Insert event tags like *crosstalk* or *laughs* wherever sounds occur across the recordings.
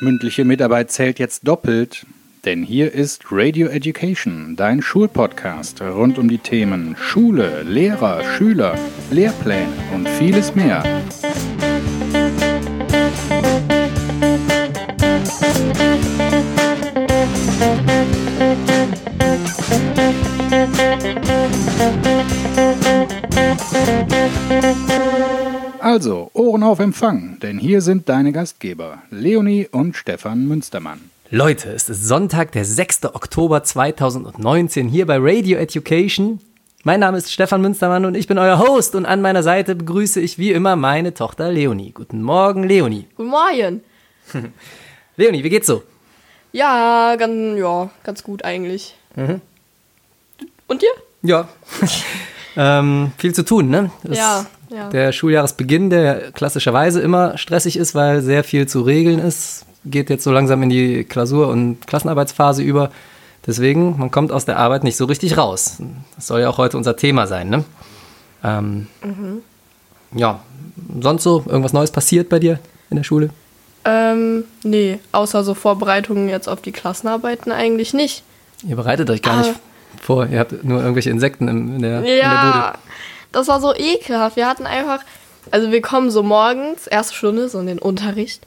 Mündliche Mitarbeit zählt jetzt doppelt, denn hier ist Radio Education, dein Schulpodcast rund um die Themen Schule, Lehrer, Schüler, Lehrpläne und vieles mehr. Also, Ohren auf Empfang, denn hier sind deine Gastgeber, Leonie und Stefan Münstermann. Leute, es ist Sonntag, der 6. Oktober 2019 hier bei Radio Education. Mein Name ist Stefan Münstermann und ich bin euer Host und an meiner Seite begrüße ich wie immer meine Tochter Leonie. Guten Morgen, Leonie. Guten Morgen. *laughs* Leonie, wie geht's so? Ja, ganz, ja, ganz gut eigentlich. Mhm. Und dir? Ja. *laughs* ähm, viel zu tun, ne? Das Ja, ja. Der Schuljahresbeginn, der klassischerweise immer stressig ist, weil sehr viel zu regeln ist, geht jetzt so langsam in die Klausur- und Klassenarbeitsphase über. Deswegen, man kommt aus der Arbeit nicht so richtig raus. Das soll ja auch heute unser Thema sein, ne? Ähm, Ja, sonst so irgendwas Neues passiert bei dir in der Schule? Ähm, nee, außer so Vorbereitungen jetzt auf die Klassenarbeiten eigentlich nicht. Ihr bereitet euch gar Ah. nicht vor. Ihr habt nur irgendwelche Insekten in, der, in der Ja, Bude. Das war so ekelhaft. Wir hatten einfach, also wir kommen so morgens, erste Stunde, so in den Unterricht.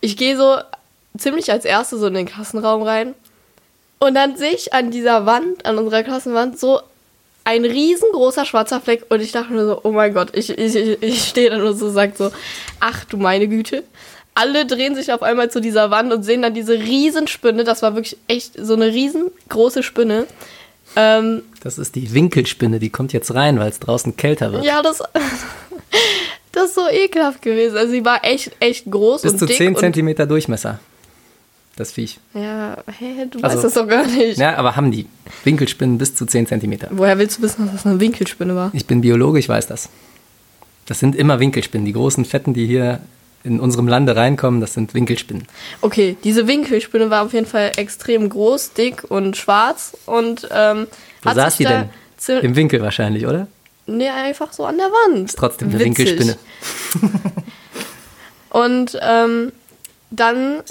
Ich gehe so ziemlich als Erste so in den Klassenraum rein. Und dann sehe ich an dieser Wand, an unserer Klassenwand, so ein riesengroßer schwarzer Fleck. Und ich dachte mir so, oh mein Gott, ich, ich, ich, ich stehe da nur so und sage so, ach du meine Güte. Alle drehen sich auf einmal zu dieser Wand und sehen dann diese Riesenspinne. Das war wirklich echt so eine riesengroße Spinne. Ähm, Das ist die Winkelspinne, die kommt jetzt rein, weil es draußen kälter wird. ja, das, *laughs* das ist so ekelhaft gewesen. Also sie war echt, echt groß Bis und zu dick. 10 und, Zentimeter Durchmesser. Das Viech. Ja, hä, du Also- weißt das doch gar nicht. Ja, aber haben die. Winkelspinnen bis zu 10 Zentimeter. Woher willst du wissen, dass das eine Winkelspinne war? Ich bin Biologe, ich weiß das. Das sind immer Winkelspinnen. Die großen Fetten, die hier in unserem Lande reinkommen, das sind Winkelspinnen. Okay, diese Winkelspinne war auf jeden Fall extrem groß, dick und schwarz und ähm, Wo hat saß die denn? Im Winkel wahrscheinlich, oder? Nee, einfach so an der Wand. Ist trotzdem eine Witzig. Winkelspinne. *laughs* Und ähm, dann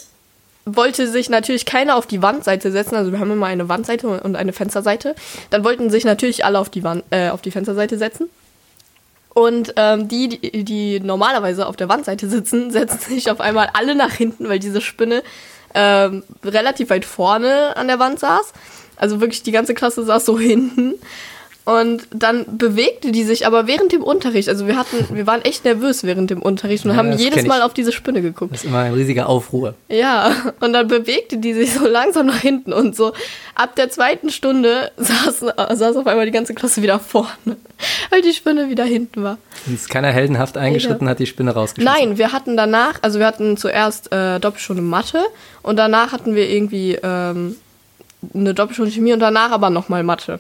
wollte sich natürlich keiner auf die Wandseite setzen. Also wir haben immer eine Wandseite und eine Fensterseite. Dann wollten sich natürlich alle auf die, Wand, äh, auf die Fensterseite setzen. Und ähm, die, die, die normalerweise auf der Wandseite sitzen, *laughs* setzen sich auf einmal alle nach hinten, weil diese Spinne ähm, relativ weit vorne an der Wand saß. Also wirklich die ganze Klasse saß so *laughs* hinten. Und dann bewegte die sich aber während dem Unterricht. Also wir hatten, wir waren echt nervös während dem Unterricht und Ja, haben jedes. Mal auf diese Spinne geguckt. Das ist immer ein riesiger Aufruhr. Ja, und dann bewegte die sich so langsam nach hinten und so ab der zweiten Stunde saß, saß auf einmal die ganze Klasse wieder vorne, weil die Spinne wieder hinten war. Und ist keiner heldenhaft eingeschritten, hat die Spinne rausgeschossen. Nein, wir hatten danach, also wir hatten zuerst äh, Doppelstunde Mathe und danach hatten wir irgendwie ähm, eine Doppelstunde Chemie und danach aber nochmal Mathe.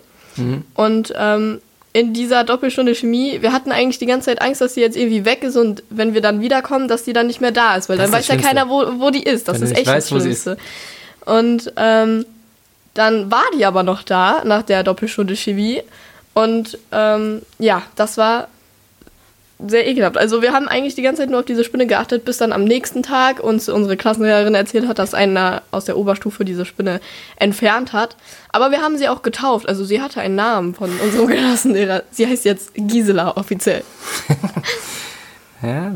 Und ähm, in dieser Doppelstunde Chemie, wir hatten eigentlich die ganze Zeit Angst, dass sie jetzt irgendwie weg ist und wenn wir dann wiederkommen, dass die dann nicht mehr da ist, weil Das dann ist weiß ja keiner, wo, wo die ist. Das Wenn ist echt weißt, das. Schlimmste. Und ähm, dann war die aber noch da nach der Doppelstunde Chemie und ähm, ja, das war sehr ekelhaft. Also wir haben eigentlich die ganze Zeit nur auf diese Spinne geachtet, bis dann am nächsten Tag uns unsere Klassenlehrerin erzählt hat, dass einer aus der Oberstufe diese Spinne entfernt hat. Aber wir haben sie auch getauft. Also sie hatte einen Namen von unserem *laughs* Klassenlehrer. Sie heißt jetzt Gisela offiziell. *laughs* Ja,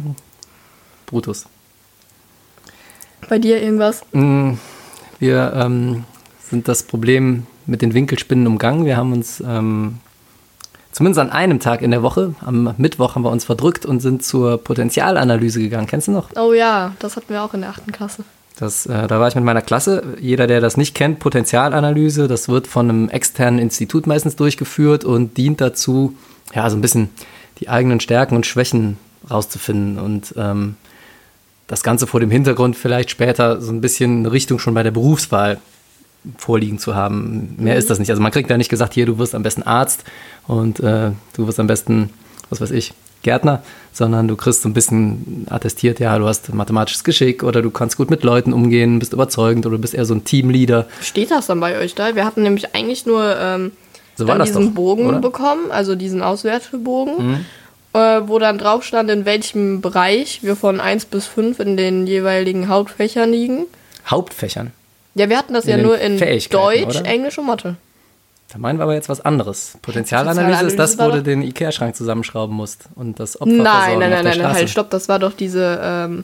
Brutus. Bei dir irgendwas? Mm, Wir ähm, sind das Problem mit den Winkelspinnen umgangen. Wir haben uns ähm, zumindest an einem Tag in der Woche, am Mittwoch, haben wir uns verdrückt und sind zur Potenzialanalyse gegangen. Kennst du noch? Oh ja, das hatten wir auch in der achten Klasse. Das, äh, da war ich mit meiner Klasse. Jeder, der das nicht kennt, Potenzialanalyse, das wird von einem externen Institut meistens durchgeführt und dient dazu, ja, so ein bisschen die eigenen Stärken und Schwächen rauszufinden und ähm, das Ganze vor dem Hintergrund vielleicht später so ein bisschen eine Richtung schon bei der Berufswahl vorliegen zu haben. Mehr ist das nicht. Also man kriegt da nicht gesagt, hier, du wirst am besten Arzt und äh, du wirst am besten, was weiß ich, Gärtner, sondern du kriegst so ein bisschen attestiert, ja, du hast mathematisches Geschick oder du kannst gut mit Leuten umgehen, bist überzeugend oder du bist eher so ein Teamleader. Steht das dann bei euch da? Wir hatten nämlich eigentlich nur ähm, So diesen doch, Bogen oder? Mhm. bekommen, also diesen Auswertebogen. äh, wo dann drauf stand, in welchem Bereich wir von 1 bis 5 in den jeweiligen Hauptfächern liegen. Hauptfächern. Ja, wir hatten das In ja den nur in Deutsch, oder? Englisch und Mathe. Da meinen wir aber jetzt was anderes. Potenzialanalyse ist das, wo du den Ikea-Schrank zusammenschrauben musst und das Opfer Nein, nein, nein, nein, Straße. halt, stopp, das war doch diese. Ähm,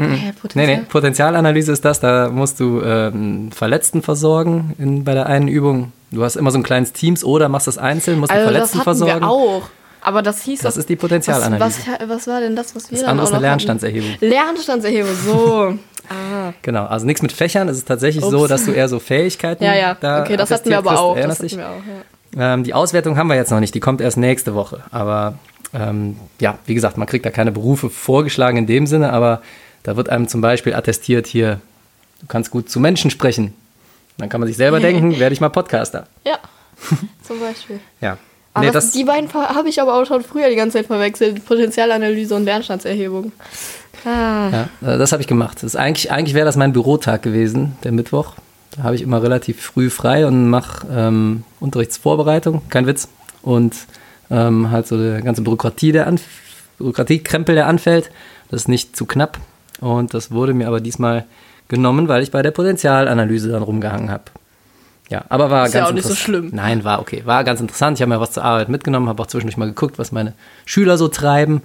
Hä, Nee, Potenzial? nee, Potenzialanalyse ist das, da musst du ähm, Verletzten versorgen in, bei der einen Übung. Du hast immer so ein kleines Teams oder machst das einzeln, musst Also das Verletzten hatten versorgen. wir auch. Aber das hieß Das doch- ist die Potenzialanalyse. Was, was, was war denn das, was wir Das andere ist eine noch hatten? Lernstandserhebung. Lernstandserhebung, so. *laughs* ah. Genau, also nichts mit Fächern. Es ist tatsächlich so, Ups. dass du eher so Fähigkeiten Ja, ja. da okay, das hatten wir aber kriegst. auch. Das hatten wir auch ja. Ähm, die Auswertung haben wir jetzt noch nicht, die kommt erst nächste Woche. Aber ähm, ja, wie gesagt, man kriegt da keine Berufe vorgeschlagen in dem Sinne, aber da wird einem zum Beispiel attestiert hier, du kannst gut zu Menschen sprechen. Dann kann man sich selber *laughs* denken, werde ich mal Podcaster. Ja, *laughs* zum Beispiel. Ja. Aber Nee, das, die beiden habe ich aber auch schon früher die ganze Zeit verwechselt. Potenzialanalyse und Lernstandserhebung. Ah. ja, äh, das habe ich gemacht. Das eigentlich eigentlich wäre das mein Bürotag gewesen, der Mittwoch. Da habe ich immer relativ früh frei und mache ähm, Unterrichtsvorbereitung, kein Witz. Und ähm, halt so die ganze Bürokratie, der Anf Bürokratiekrempel, der anfällt. Das ist nicht zu knapp. Und das wurde mir aber diesmal genommen, weil ich bei der Potenzialanalyse dann rumgehangen habe. Ja, aber war Ist ja ganz auch nicht so schlimm. Nein, war okay. War ganz interessant. Ich habe mir was zur Arbeit mitgenommen, habe auch zwischendurch mal geguckt, was meine Schüler so treiben.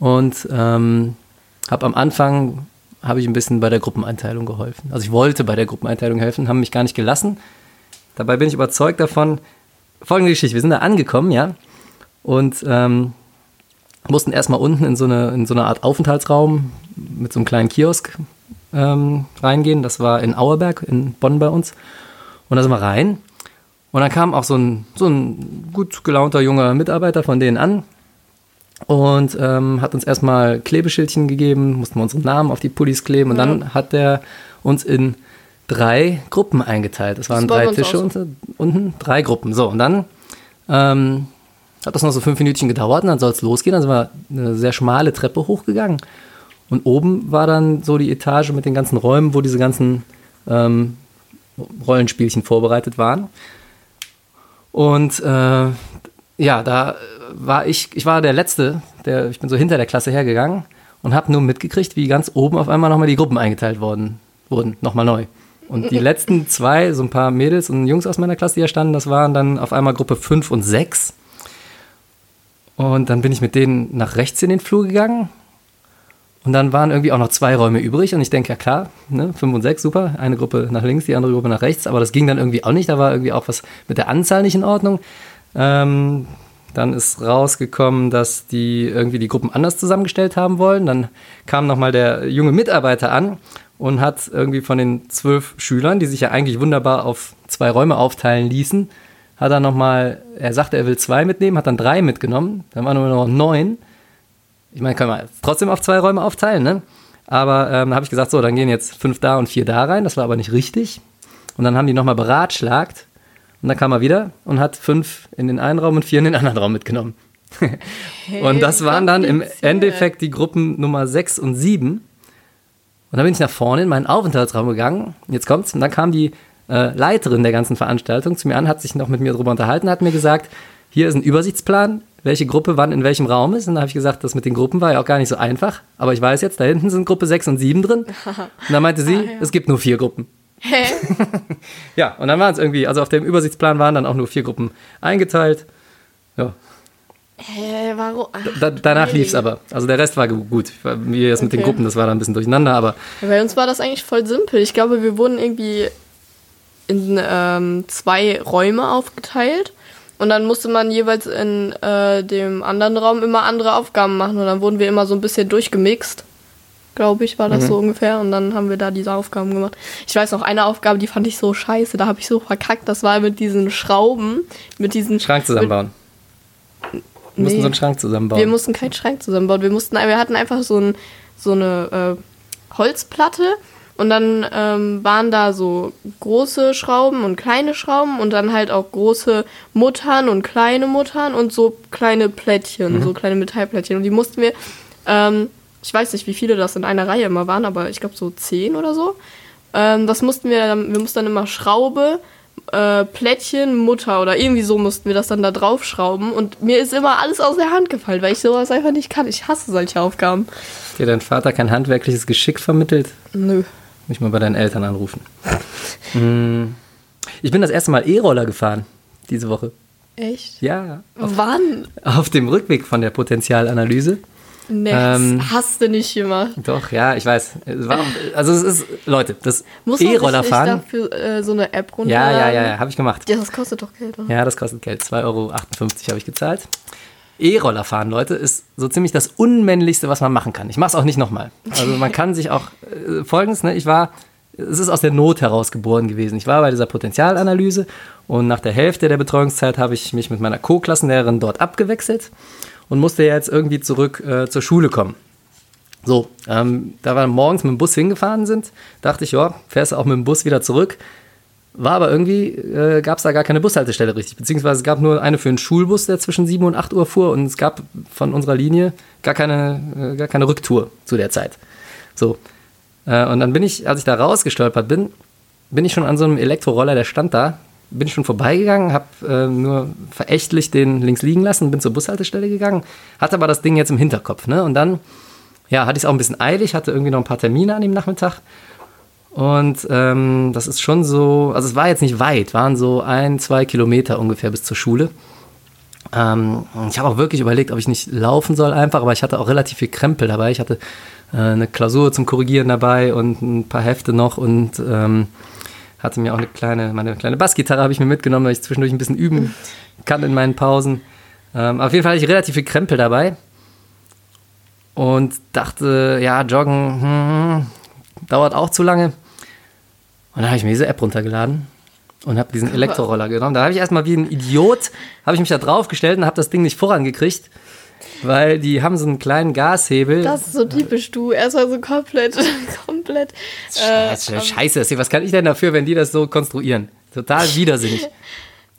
Und ähm, habe am Anfang habe ich ein bisschen bei der Gruppeneinteilung geholfen. Also ich wollte bei der Gruppeneinteilung helfen, haben mich gar nicht gelassen. Dabei bin ich überzeugt davon. Folgende Geschichte: Wir sind da angekommen, ja, und ähm, mussten erstmal unten in so, eine, in so eine Art Aufenthaltsraum mit so einem kleinen Kiosk ähm, reingehen. Das war in Auerberg, in Bonn bei uns. Und da sind wir rein. Und dann kam auch so ein, so ein gut gelaunter junger Mitarbeiter von denen an und ähm, hat uns erstmal Klebeschildchen gegeben, mussten wir unseren Namen auf die Pullis kleben und dann hat er uns in drei Gruppen eingeteilt. Das waren drei Tische auch unter, unten, drei Gruppen. So, und dann ähm, hat das noch so fünf Minütchen gedauert und dann soll es losgehen. Dann sind wir eine sehr schmale Treppe hochgegangen. Und oben war dann so die Etage mit den ganzen Räumen, wo diese ganzen ähm, Rollenspielchen vorbereitet waren. Und äh, ja, da war ich, ich war der Letzte, der, ich bin so hinter der Klasse hergegangen und habe nur mitgekriegt, wie ganz oben auf einmal nochmal die Gruppen eingeteilt worden, wurden, nochmal neu. Und die *laughs* letzten zwei, so ein paar Mädels und Jungs aus meiner Klasse, die da standen, das waren dann auf einmal Gruppe 5 und 6. Und dann bin ich mit denen nach rechts in den Flur gegangen. Und dann waren irgendwie auch noch zwei Räume übrig. Und ich denke, ja klar, ne, 5 und 6, super. Eine Gruppe nach links, die andere Gruppe nach rechts. Aber das ging dann irgendwie auch nicht. Da war irgendwie auch was mit der Anzahl nicht in Ordnung. Ähm, dann ist rausgekommen, dass die irgendwie die Gruppen anders zusammengestellt haben wollen. Dann kam nochmal der junge Mitarbeiter an und hat irgendwie von den zwölf Schülern, die sich ja eigentlich wunderbar auf zwei Räume aufteilen ließen, hat er nochmal, er sagte, er will zwei mitnehmen, hat dann drei mitgenommen, dann waren nur noch neun. Ich meine, kann man trotzdem auf zwei Räume aufteilen, ne? Aber ähm, habe ich gesagt, so, dann gehen jetzt fünf da und vier da rein. Das war aber nicht richtig. Und dann haben die nochmal beratschlagt. Und dann kam er wieder und hat fünf in den einen Raum und vier in den anderen Raum mitgenommen. und das waren dann im. Endeffekt die Gruppen Nummer sechs und sieben. Und dann bin ich nach vorne in meinen Aufenthaltsraum gegangen. Und Jetzt kommt's. Und dann kam die äh, Leiterin der ganzen Veranstaltung zu mir an, hat sich noch mit mir darüber unterhalten, hat mir gesagt, hier ist ein Übersichtsplan, welche Gruppe wann in welchem Raum ist. Und dann habe ich gesagt, das mit den Gruppen war ja auch gar nicht so einfach. Aber ich weiß jetzt, da hinten sind Gruppe 6 und 7 drin. *laughs* Und dann meinte sie, es gibt nur vier Gruppen. Hä? *laughs* Ja, und dann waren es irgendwie, also auf dem Übersichtsplan waren dann auch nur vier Gruppen eingeteilt. Ja, Hä, warum? Ach, da, danach lief es aber. Also der Rest war gu- gut. Wie das mit den. Gruppen, das war dann ein bisschen durcheinander, aber Ja, Bei uns war das eigentlich voll simpel. Ich glaube, wir wurden irgendwie in ähm, zwei Räume aufgeteilt. Und dann musste man jeweils in äh, dem anderen Raum immer andere Aufgaben machen. Und dann wurden wir immer so ein bisschen durchgemixt. Glaube ich, war das so ungefähr. Und dann haben wir da diese Aufgaben gemacht. Ich weiß noch, eine Aufgabe, die fand ich so scheiße. Da habe ich so verkackt. Das war mit diesen Schrauben. Mit diesen. Schrank zusammenbauen. Wir mussten Nee. so einen Schrank zusammenbauen. Wir mussten keinen Schrank zusammenbauen. Wir mussten, wir hatten einfach so, ein, so eine äh, Holzplatte und dann ähm, waren da so große Schrauben und kleine Schrauben und dann halt auch große Muttern und kleine Muttern und so kleine Plättchen, so kleine Metallplättchen. Und die mussten wir, ähm, ich weiß nicht, wie viele das in einer Reihe immer waren, aber ich glaube so zehn oder so. Ähm, das mussten wir dann, wir mussten dann immer Schraube äh, Plättchen Mutter oder irgendwie so mussten wir das dann da draufschrauben. Und mir ist immer alles aus der Hand gefallen, weil ich sowas einfach nicht kann. Ich hasse solche Aufgaben. Hat dir dein Vater kein handwerkliches Geschick vermittelt? Nö. Muss ich mal bei deinen Eltern anrufen. *laughs* Hm. Ich bin das erste Mal E-Roller gefahren diese Woche. Echt? Ja, Wann? auf dem Rückweg von der Potenzialanalyse. Nee, Ähm, das hast du nicht gemacht. Doch, ja, ich weiß. War, also es ist, Leute, das Muss man sich E-Roller nicht fahren. dafür äh, so eine App Ja, runterladen? ja, ja, ja habe ich gemacht. Ja, das kostet doch Geld, oder? Ja, das kostet Geld. 2,58 Euro habe ich gezahlt. E-Roller fahren, Leute, ist so ziemlich das Unmännlichste, was man machen kann. Ich mache es auch nicht nochmal. Also man kann sich auch äh, folgendes, ne, ich war, es ist aus der Not heraus geboren gewesen. Ich war bei dieser Potenzialanalyse und nach der Hälfte der Betreuungszeit habe ich mich mit meiner Co-Klassenlehrerin dort abgewechselt und musste jetzt irgendwie zurück äh, zur Schule kommen. So, ähm, da wir morgens mit dem Bus hingefahren sind, dachte ich, ja, fährst du auch mit dem Bus wieder zurück. War aber irgendwie, äh, gab es da gar keine Bushaltestelle richtig. Beziehungsweise es gab nur eine für einen Schulbus, der zwischen 7 und 8 Uhr fuhr und es gab von unserer Linie gar keine, äh, gar keine Rücktour zu der Zeit. So. Äh, und dann bin ich, als ich da rausgestolpert bin, bin ich schon an so einem Elektroroller, der stand da, bin schon vorbeigegangen, habe äh, nur verächtlich den links liegen lassen, bin zur Bushaltestelle gegangen, hatte aber das Ding jetzt im Hinterkopf. Ne? Und dann, ja, hatte ich es auch ein bisschen eilig, hatte irgendwie noch ein paar Termine an dem Nachmittag. Und ähm, das ist schon so, also es war jetzt nicht weit, waren so ein, zwei Kilometer ungefähr bis zur Schule. Ähm, ich habe auch wirklich überlegt, ob ich nicht laufen soll einfach, aber ich hatte auch relativ viel Krempel dabei. Ich hatte äh, eine Klausur zum Korrigieren dabei und ein paar Hefte noch und ähm, hatte mir auch eine kleine, meine kleine Bassgitarre habe ich mir mitgenommen, weil ich zwischendurch ein bisschen üben kann in meinen Pausen. Ähm, auf jeden Fall hatte ich relativ viel Krempel dabei und dachte, ja, joggen hm, dauert auch zu lange. Und dann habe ich mir diese App runtergeladen und habe diesen Elektroroller genommen. Da habe ich erstmal wie ein Idiot, habe ich mich da draufgestellt und habe das Ding nicht vorangekriegt, weil die haben so einen kleinen Gashebel. Das ist so typisch du. Erstmal so komplett, *laughs* komplett. Äh, Scheiße, Scheiße, was kann ich denn dafür, wenn die das so konstruieren? Total widersinnig. *laughs*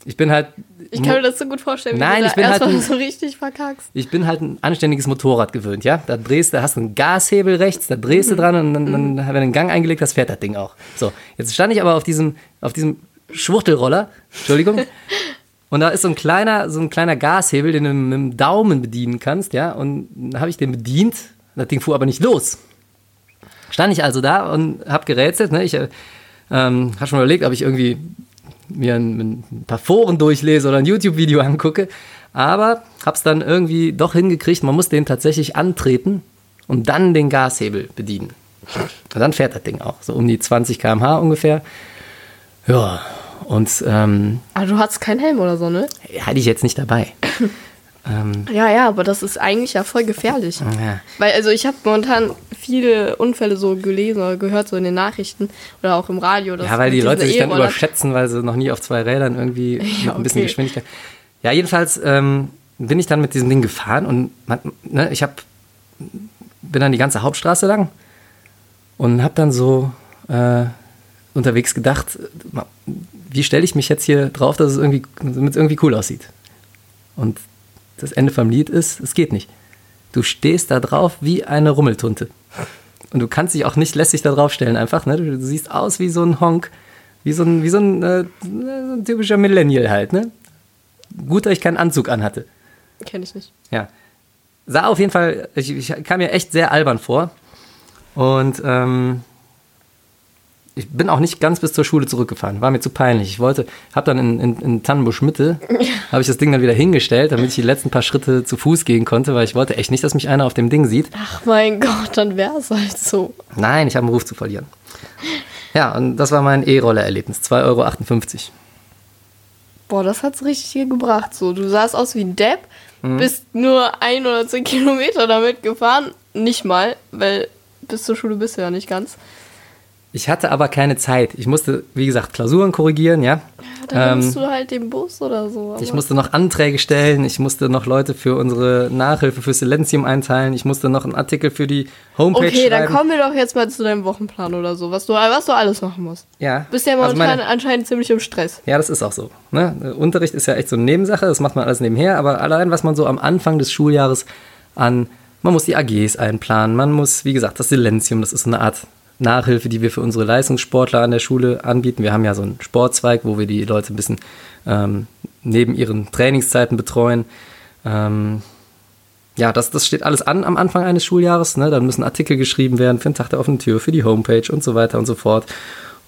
Ich bin halt. ich kann mir das so gut vorstellen, Nein, du ich bin halt ein- so richtig verkackst. Ich bin halt ein anständiges Motorrad gewöhnt, ja. Da drehst du, hast einen Gashebel rechts, da drehst du dran und dann, dann wenn du einen Gang eingelegt hast, fährt das Ding auch. So, jetzt stand ich aber auf diesem, auf diesem Schwuchtelroller, Entschuldigung, *laughs* und da ist so ein kleiner, so ein kleiner Gashebel, den du mit dem Daumen bedienen kannst, ja. Und dann habe ich den bedient, das Ding fuhr aber nicht los. Stand ich also da und habe gerätselt, ne? Ich äh, ähm, habe schon überlegt, ob ich irgendwie mir ein, ein paar Foren durchlese oder ein YouTube-Video angucke. Aber habe es dann irgendwie doch hingekriegt, man muss den tatsächlich antreten und dann den Gashebel bedienen. Und dann fährt das Ding auch, so um die 20 km/h ungefähr. Ja, und ähm, Aber du hattest keinen Helm oder so, ne? hatte ich jetzt nicht dabei. *laughs* ähm, Ja, ja, aber das ist eigentlich ja voll gefährlich. ja. Weil, also ich habe momentan viele Unfälle so gelesen oder gehört, so in den Nachrichten oder auch im Radio. dass Ja, weil die Leute sich dann überschätzen, weil sie noch nie auf zwei Rädern irgendwie *laughs* mit ein bisschen. Geschwindigkeit. Ja, jedenfalls ähm, bin ich dann mit diesem Ding gefahren und man, ne, ich hab, bin dann die ganze Hauptstraße lang und habe dann so äh, unterwegs gedacht, wie stelle ich mich jetzt hier drauf, dass es irgendwie, damit es irgendwie cool aussieht. Und das Ende vom Lied ist, es geht nicht. Du stehst da drauf wie eine Rummeltunte. Und du kannst dich auch nicht lässig da drauf stellen, einfach. Ne? Du siehst aus wie so ein Honk, wie so ein, wie so ein, äh, so ein typischer Millennial halt. Ne? Gut, dass ich keinen Anzug anhatte. Kenn ich nicht. Ja. Sah auf jeden Fall, ich, ich kam mir echt sehr albern vor. Und ähm, ich bin auch nicht ganz bis zur Schule zurückgefahren. War mir zu peinlich. Ich wollte, habe dann in, in, in Tannenbusch Mitte, *laughs* habe ich das Ding dann wieder hingestellt, damit ich die letzten paar Schritte zu Fuß gehen konnte, weil ich wollte echt nicht, dass mich einer auf dem Ding sieht. Ach mein Gott, dann wäre es halt so. Nein, ich habe einen Ruf zu verlieren. Ja, und das war mein E-Roller-Erlebnis. 2,58 Euro. Boah, das hat's richtig hier gebracht. So, du sahst aus wie ein Depp, Mhm. bist nur ein oder zehn Kilometer damit gefahren. Nicht mal, weil bis zur Schule bist du ja nicht ganz. Ich hatte aber keine Zeit. Ich musste, wie gesagt, Klausuren korrigieren, ja. Ja, dann Ähm, nimmst du halt den Bus oder so. Ich musste noch Anträge stellen, ich musste noch Leute für unsere Nachhilfe für Silenzium einteilen, ich musste noch einen Artikel für die Homepage Okay, dann schreiben. kommen wir doch jetzt mal zu deinem Wochenplan oder so, was du, was du alles machen musst. Ja. Bist ja Also momentan meine- anscheinend ziemlich im Stress. Ja, das ist auch so. Ne? Unterricht ist ja echt so eine Nebensache, das macht man alles nebenher, aber allein, was man so am Anfang des Schuljahres an, man muss die AGs einplanen, man muss, wie gesagt, das Silenzium, das ist so eine Art Nachhilfe, die wir für unsere Leistungssportler an der Schule anbieten. Wir haben ja so einen Sportzweig, wo wir die Leute ein bisschen ähm, neben ihren Trainingszeiten betreuen. Ähm, ja, das, das steht alles an am Anfang eines Schuljahres. Ne? Dann müssen Artikel geschrieben werden für den Tag der offenen Tür, für die Homepage und so weiter und so fort.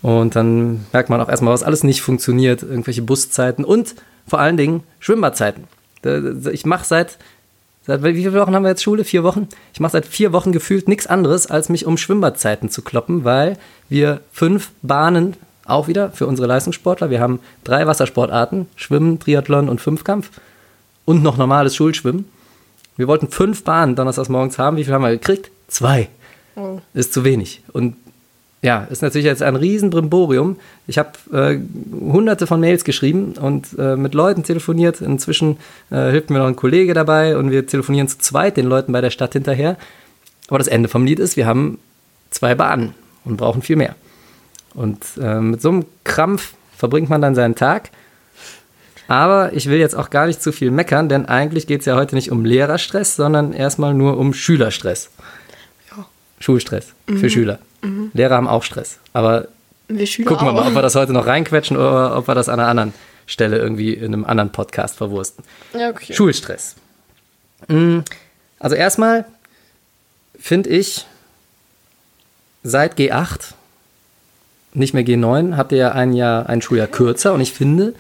Und dann merkt man auch erstmal, was alles nicht funktioniert. Irgendwelche Buszeiten und vor allen Dingen Schwimmbadzeiten. Ich mache seit, seit, wie viele Wochen haben wir jetzt Schule? Vier Wochen? Ich mache seit vier Wochen gefühlt nichts anderes, als mich um Schwimmbadzeiten zu kloppen, weil wir fünf Bahnen auch wieder für unsere Leistungssportler. Wir haben drei Wassersportarten, Schwimmen, Triathlon und Fünfkampf und noch normales Schulschwimmen. Wir wollten fünf Bahnen donnerstags morgens haben. Wie viel haben wir gekriegt? Zwei. Oh. Ist zu wenig. Und ja, ist natürlich jetzt ein Riesenbrimborium. Ich habe äh, hunderte von Mails geschrieben und äh, mit Leuten telefoniert. Inzwischen äh, hilft mir noch ein Kollege dabei und wir telefonieren zu zweit den Leuten bei der Stadt hinterher. Aber das Ende vom Lied ist, wir haben zwei Bahnen und brauchen viel mehr. Und äh, mit so einem Krampf verbringt man dann seinen Tag. Aber ich will jetzt auch gar nicht zu viel meckern, denn eigentlich geht es ja heute nicht um Lehrerstress, sondern erstmal nur um Schülerstress. Ja. Schulstress mhm. für Schüler. Mhm. Lehrer haben auch Stress. Aber wir gucken wir mal, ob wir das heute noch reinquetschen oder ob wir das an einer anderen Stelle irgendwie in einem anderen Podcast verwursten. Ja, okay. Schulstress. Mhm. Also erstmal finde ich, seit G8, nicht mehr G9, habt ihr ja ein Jahr, ein Schuljahr kürzer und ich finde,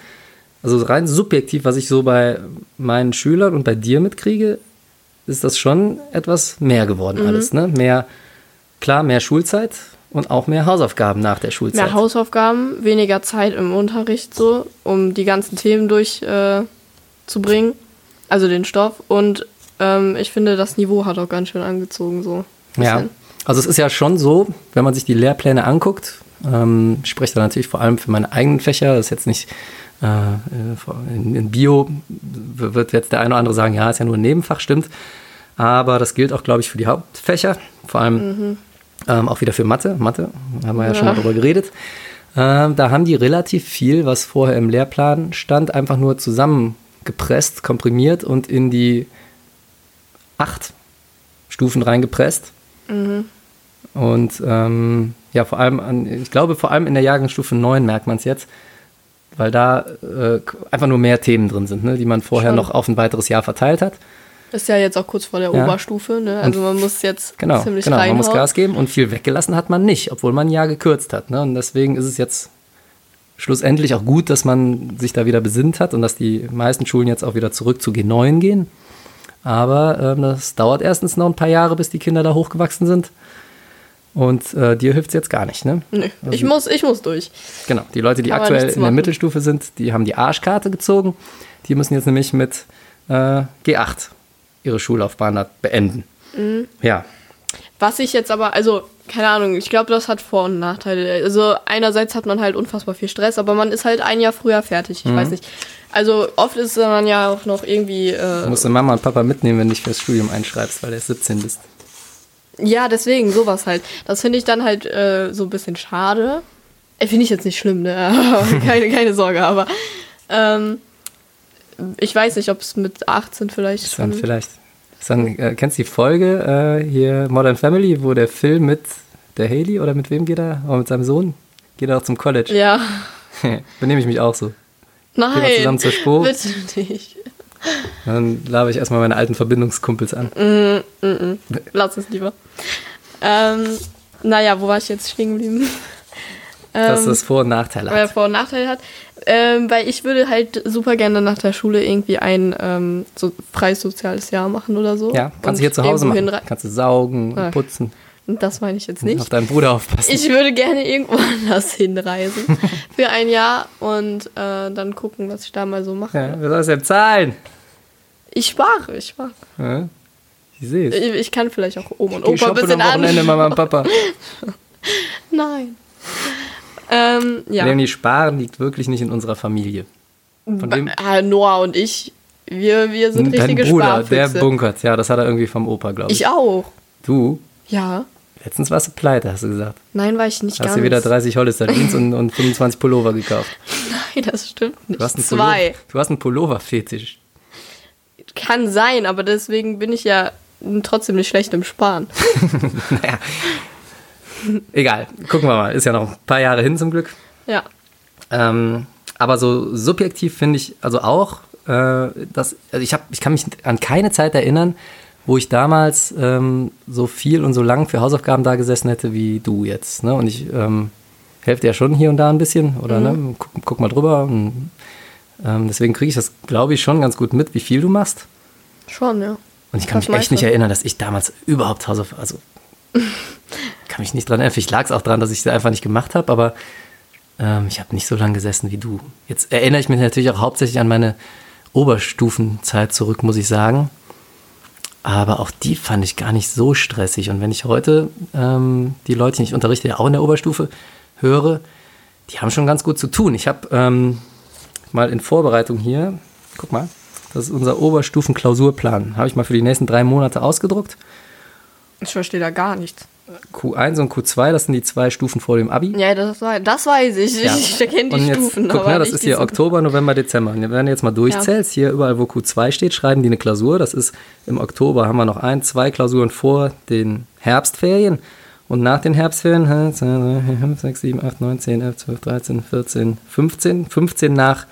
also rein subjektiv, was ich so bei meinen Schülern und bei dir mitkriege, ist das schon etwas mehr geworden mhm. alles. Ne? Mehr, klar, mehr Schulzeit und auch mehr Hausaufgaben nach der Schulzeit. Mehr Hausaufgaben, weniger Zeit im Unterricht so, um die ganzen Themen durchzubringen, äh, also den Stoff. Und ähm, ich finde, das Niveau hat auch ganz schön angezogen so. Ja, also es ist ja schon so, wenn man sich die Lehrpläne anguckt, ähm, ich spreche da natürlich vor allem für meine eigenen Fächer, das ist jetzt nicht äh, in, in, Bio wird jetzt der eine oder andere sagen, ja, ist ja nur ein Nebenfach, stimmt. Aber das gilt auch, glaube ich, für die Hauptfächer, vor allem mhm. Ähm, auch wieder für Mathe. Mathe, haben wir ja, ja schon mal drüber geredet. Ähm, da haben die relativ viel, was vorher im Lehrplan stand, einfach nur zusammengepresst, komprimiert und in die acht Stufen reingepresst. Mhm. Und ähm, ja, vor allem, an, ich glaube, vor allem in der Jahrgangsstufe 9 merkt man es jetzt, weil da äh, einfach nur mehr Themen drin sind, ne, die man vorher Schon. noch auf ein weiteres Jahr verteilt hat. Ist ja jetzt auch kurz vor der ja. Oberstufe, ne? Also man muss jetzt genau, ziemlich genau, reinhauen. man muss Gas geben und viel weggelassen hat man nicht, obwohl man Jahr gekürzt hat. Ne? Und deswegen ist es jetzt schlussendlich auch gut, dass man sich da wieder besinnt hat und dass die meisten Schulen jetzt auch wieder zurück zu G9 gehen. Aber ähm, das dauert erstens noch ein paar Jahre, bis die Kinder da hochgewachsen sind. Und äh, dir hilft es jetzt gar nicht, ne? Nö, also, ich, muss, ich muss durch. Genau, die Leute, die Kann aktuell in der Mittelstufe sind, die haben die Arschkarte gezogen. Die müssen jetzt nämlich mit äh, G8 ihre Schullaufbahn beenden. Mhm. Ja. Was ich jetzt aber, also, keine Ahnung, ich glaube, das hat Vor- und Nachteile. Also, einerseits hat man halt unfassbar viel Stress, aber man ist halt ein Jahr früher fertig. Ich mhm. weiß nicht. Also, oft ist man ja auch noch irgendwie. Äh, du musst Mama und Papa mitnehmen, wenn du dich fürs Studium einschreibst, weil du erst 17 bist. Ja, deswegen, sowas halt. Das finde ich dann halt äh, so ein bisschen schade. Äh, finde ich jetzt nicht schlimm, ne? *laughs* keine, keine Sorge, aber ähm, ich weiß nicht, ob es mit 18 vielleicht ist dann vielleicht. Dann, äh, kennst du die Folge äh, hier Modern Family, wo der Film mit der Haley oder mit wem geht er? Oder mit seinem Sohn? Geht er auch zum College? Ja. *laughs* Benehme ich mich auch so. Nein. Gehen wir zusammen zur Spo. Bitte nicht. Dann labe ich erstmal meine alten Verbindungskumpels an. Mm, mm, mm. Lass es lieber. Ähm, naja, wo war ich jetzt stehen geblieben? Dass das Vor- und Nachteile hat. Weil er Vor- und Nachteile hat. Ähm, weil ich würde halt super gerne nach der Schule irgendwie ein ähm, so freies soziales Jahr machen oder so. Ja, kannst du hier zu Hause machen. Kannst du saugen, ja. putzen. Das meine ich jetzt nicht. Auf deinen Bruder aufpassen. Ich würde gerne irgendwo *laughs* anders hinreisen *laughs* für ein Jahr und äh, dann gucken, was ich da mal so mache. Ja, wer soll es denn zahlen? Ich spare, ich spare. Ja, ich sehe es. Ich, ich, kann vielleicht auch Oma und Opa ein bisschen am Wochenende Mama und Papa. *laughs* Nein. Ähm, ja. Die Sparen liegt wirklich nicht in unserer Familie. Von dem äh, Noah und ich, wir, wir sind Dein richtige Bruder, Sparfüchse. der bunkert. Ja, das hat er irgendwie vom Opa, glaube ich. Ich auch. Du? Ja. Letztens warst du pleite, hast du gesagt. Nein, war ich nicht hast ganz. Hast du wieder 30 Hollister Jeans und, und 25 Pullover gekauft? *laughs* Nein, das stimmt nicht. Du hast einen Zwei. Pullover, du hast einen Pullover-Fetisch. Kann sein, aber deswegen bin ich ja trotzdem nicht schlecht im Sparen. *laughs* *laughs* naja. Egal, gucken wir mal. Ist ja noch ein paar Jahre hin zum Glück. Ja. Ähm, aber so subjektiv finde ich also auch, äh, dass also ich, hab, ich kann mich an keine Zeit erinnern, wo ich damals ähm, so viel und so lang für Hausaufgaben da gesessen hätte wie du jetzt. Ne? Und ich ähm, helfe dir ja schon hier und da ein bisschen oder ne? guck, guck mal drüber. Und, ähm, deswegen kriege ich das, glaube ich, schon ganz gut mit, wie viel du machst. Schon, ja. Und ich kann Das mich echt nicht erinnern, dass ich damals überhaupt Hausaufgaben, also *laughs* kann mich nicht dran erinnern. Vielleicht lag es auch daran, dass ich sie einfach nicht gemacht habe, aber ähm, ich habe nicht so lange gesessen wie du. Jetzt erinnere ich mich natürlich auch hauptsächlich an meine Oberstufenzeit zurück, muss ich sagen. Aber auch die fand ich gar nicht so stressig. Und wenn ich heute ähm, die Leute, die ich unterrichte, ja auch in der Oberstufe, höre, die haben schon ganz gut zu tun. Ich habe ähm, mal in Vorbereitung hier, guck mal, das ist unser Oberstufen-Klausurplan. Habe ich mal für die nächsten drei Monate ausgedruckt. Ich verstehe da gar nichts. Q1 und Q2, das sind die zwei Stufen vor dem Abi. Ja, das, wei- das weiß ich. Ja. Ich kenne die und jetzt, Stufen. guck mal, das ist hier Oktober, November, Dezember. Und wenn du jetzt mal durchzählst, hier überall, wo Q2 steht, schreiben die eine Klausur. Das ist im Oktober haben wir noch ein, zwei Klausuren vor den Herbstferien. Und nach den Herbstferien, 1, 2, 3, 4, 5, 6, 7, 8, 9, 10, 11, 12, 13, 14, 15. 15 nach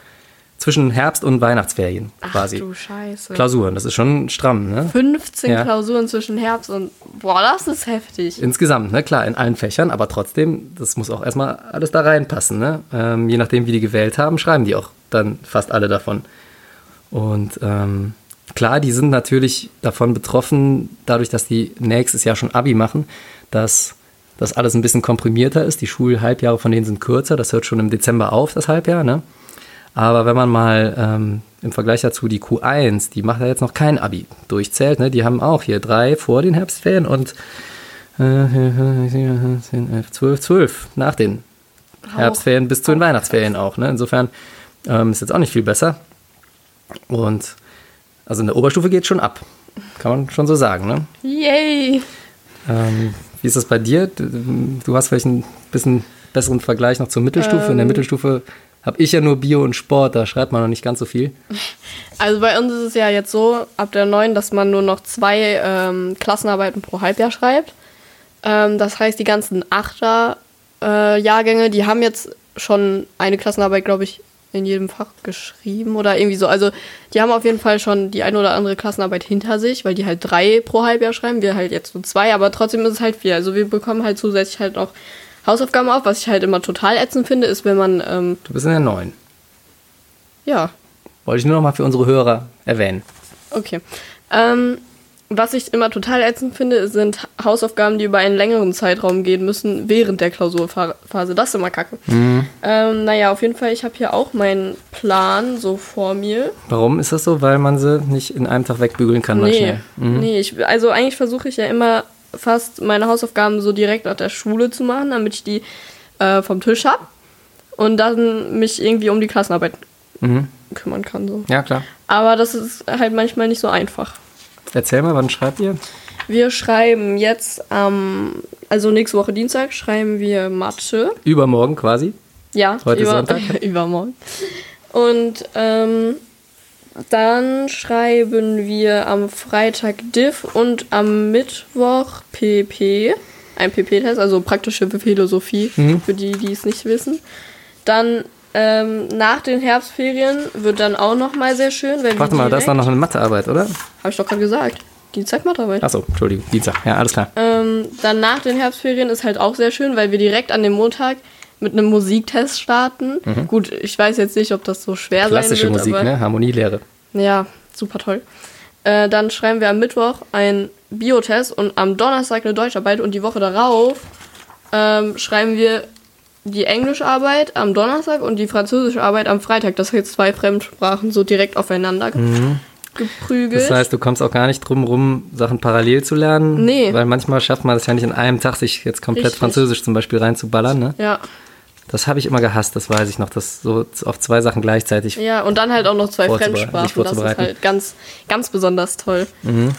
zwischen Herbst- und Weihnachtsferien Ach quasi. du Scheiße. Klausuren, das ist schon stramm, ne? 15 Ja. Klausuren zwischen Herbst und. Boah, das ist heftig. Insgesamt, ne, klar, in allen Fächern, aber trotzdem, das muss auch erstmal alles da reinpassen, ne? Ähm, je nachdem, wie die gewählt haben, schreiben die auch dann fast alle davon. Und ähm, klar, die sind natürlich davon betroffen, dadurch, dass die nächstes Jahr schon Abi machen, dass das alles ein bisschen komprimierter ist. Die Schulhalbjahre von denen sind kürzer, das hört schon im Dezember auf, das Halbjahr, ne? Aber wenn man mal ähm, im Vergleich dazu die Q1, die macht ja jetzt noch kein Abi, durchzählt, ne? die haben auch hier drei vor den Herbstferien und äh, 10, 11, 12, 12 nach den Herbstferien bis zu den Weihnachtsferien auch. Ne? Insofern ähm, ist jetzt auch nicht viel besser. Und also in der Oberstufe geht schon ab. Kann man schon so sagen. Ne? Yay! Ähm, wie ist das bei dir? Du, hast vielleicht ein bisschen besseren Vergleich noch zur Mittelstufe. In der Ähm. Mittelstufe habe ich ja nur Bio und Sport, da schreibt man noch nicht ganz so viel. *laughs* Also bei uns ist es ja jetzt so, ab der 9, dass man nur noch zwei ähm, Klassenarbeiten pro Halbjahr schreibt. Ähm, das heißt, die ganzen Achter-Jahrgänge, die haben jetzt schon eine Klassenarbeit, glaube ich, in jedem Fach geschrieben oder irgendwie so. Also die haben auf jeden Fall schon die eine oder andere Klassenarbeit hinter sich, weil die halt drei pro Halbjahr schreiben, wir halt jetzt nur zwei, aber trotzdem ist es halt viel. Also wir bekommen halt zusätzlich halt noch Hausaufgaben auf, was ich halt immer total ätzend finde, ist, wenn man, ähm, Du bist in der 9. ja, Wollte ich nur noch mal für unsere Hörer erwähnen. Okay. Ähm, was ich immer total ätzend finde, sind Hausaufgaben, die über einen längeren Zeitraum gehen müssen, während der Klausurphase. Das ist immer kacke. Ähm, naja, auf jeden Fall, ich habe hier auch meinen Plan so vor mir. Warum ist das so? Weil man sie nicht in einem Tag wegbügeln kann, Nee, schnell. Mhm. nee ich, also eigentlich versuche ich ja immer fast meine Hausaufgaben so direkt nach der Schule zu machen, damit ich die äh, vom Tisch habe und dann mich irgendwie um die Klassenarbeit Mhm. kümmern kann. So. Ja, klar. Aber das ist halt manchmal nicht so einfach. Erzähl mal, wann schreibt ihr? Wir schreiben jetzt am, also nächste Woche Dienstag schreiben wir Mathe. Übermorgen quasi. Ja, Heute über, Sonntag. *laughs* übermorgen. Und ähm, dann schreiben wir am Freitag Diff und am Mittwoch PP. Ein PP-Test, also praktische Philosophie, Mhm. für die, die es nicht wissen. Dann ähm, nach den Herbstferien wird dann auch noch mal sehr schön, wenn Warte mal, da ist doch noch eine Mathearbeit, oder? Habe ich doch gerade gesagt. Dienstag Mathearbeit. Achso, Entschuldigung, Dienstag. Ja, alles klar. Ähm, dann nach den Herbstferien ist halt auch sehr schön, weil wir direkt an dem Montag mit einem Musiktest starten. Gut, ich weiß jetzt nicht, ob das so schwer Mhm. Klassische sein wird, Musik, aber ne? Harmonielehre. ja, super toll. Äh, dann schreiben wir am Mittwoch einen Biotest und am Donnerstag eine Deutscharbeit und die Woche darauf ähm, schreiben wir die englische Arbeit am Donnerstag und die französische Arbeit am Freitag. Das sind jetzt zwei Fremdsprachen so direkt aufeinander ge geprügelt. Mhm. Das heißt, du kommst auch gar nicht drum rum, Sachen parallel zu lernen. Nee. Weil manchmal schafft man das ja nicht in einem Tag, sich jetzt komplett Richtig. Französisch zum Beispiel reinzuballern. Ne? ja, Das habe ich immer gehasst, das weiß ich noch, das so auf zwei Sachen gleichzeitig. Ja, und dann halt auch noch zwei Fremdsprachen. Das ist halt ganz, ganz besonders toll. Mhm.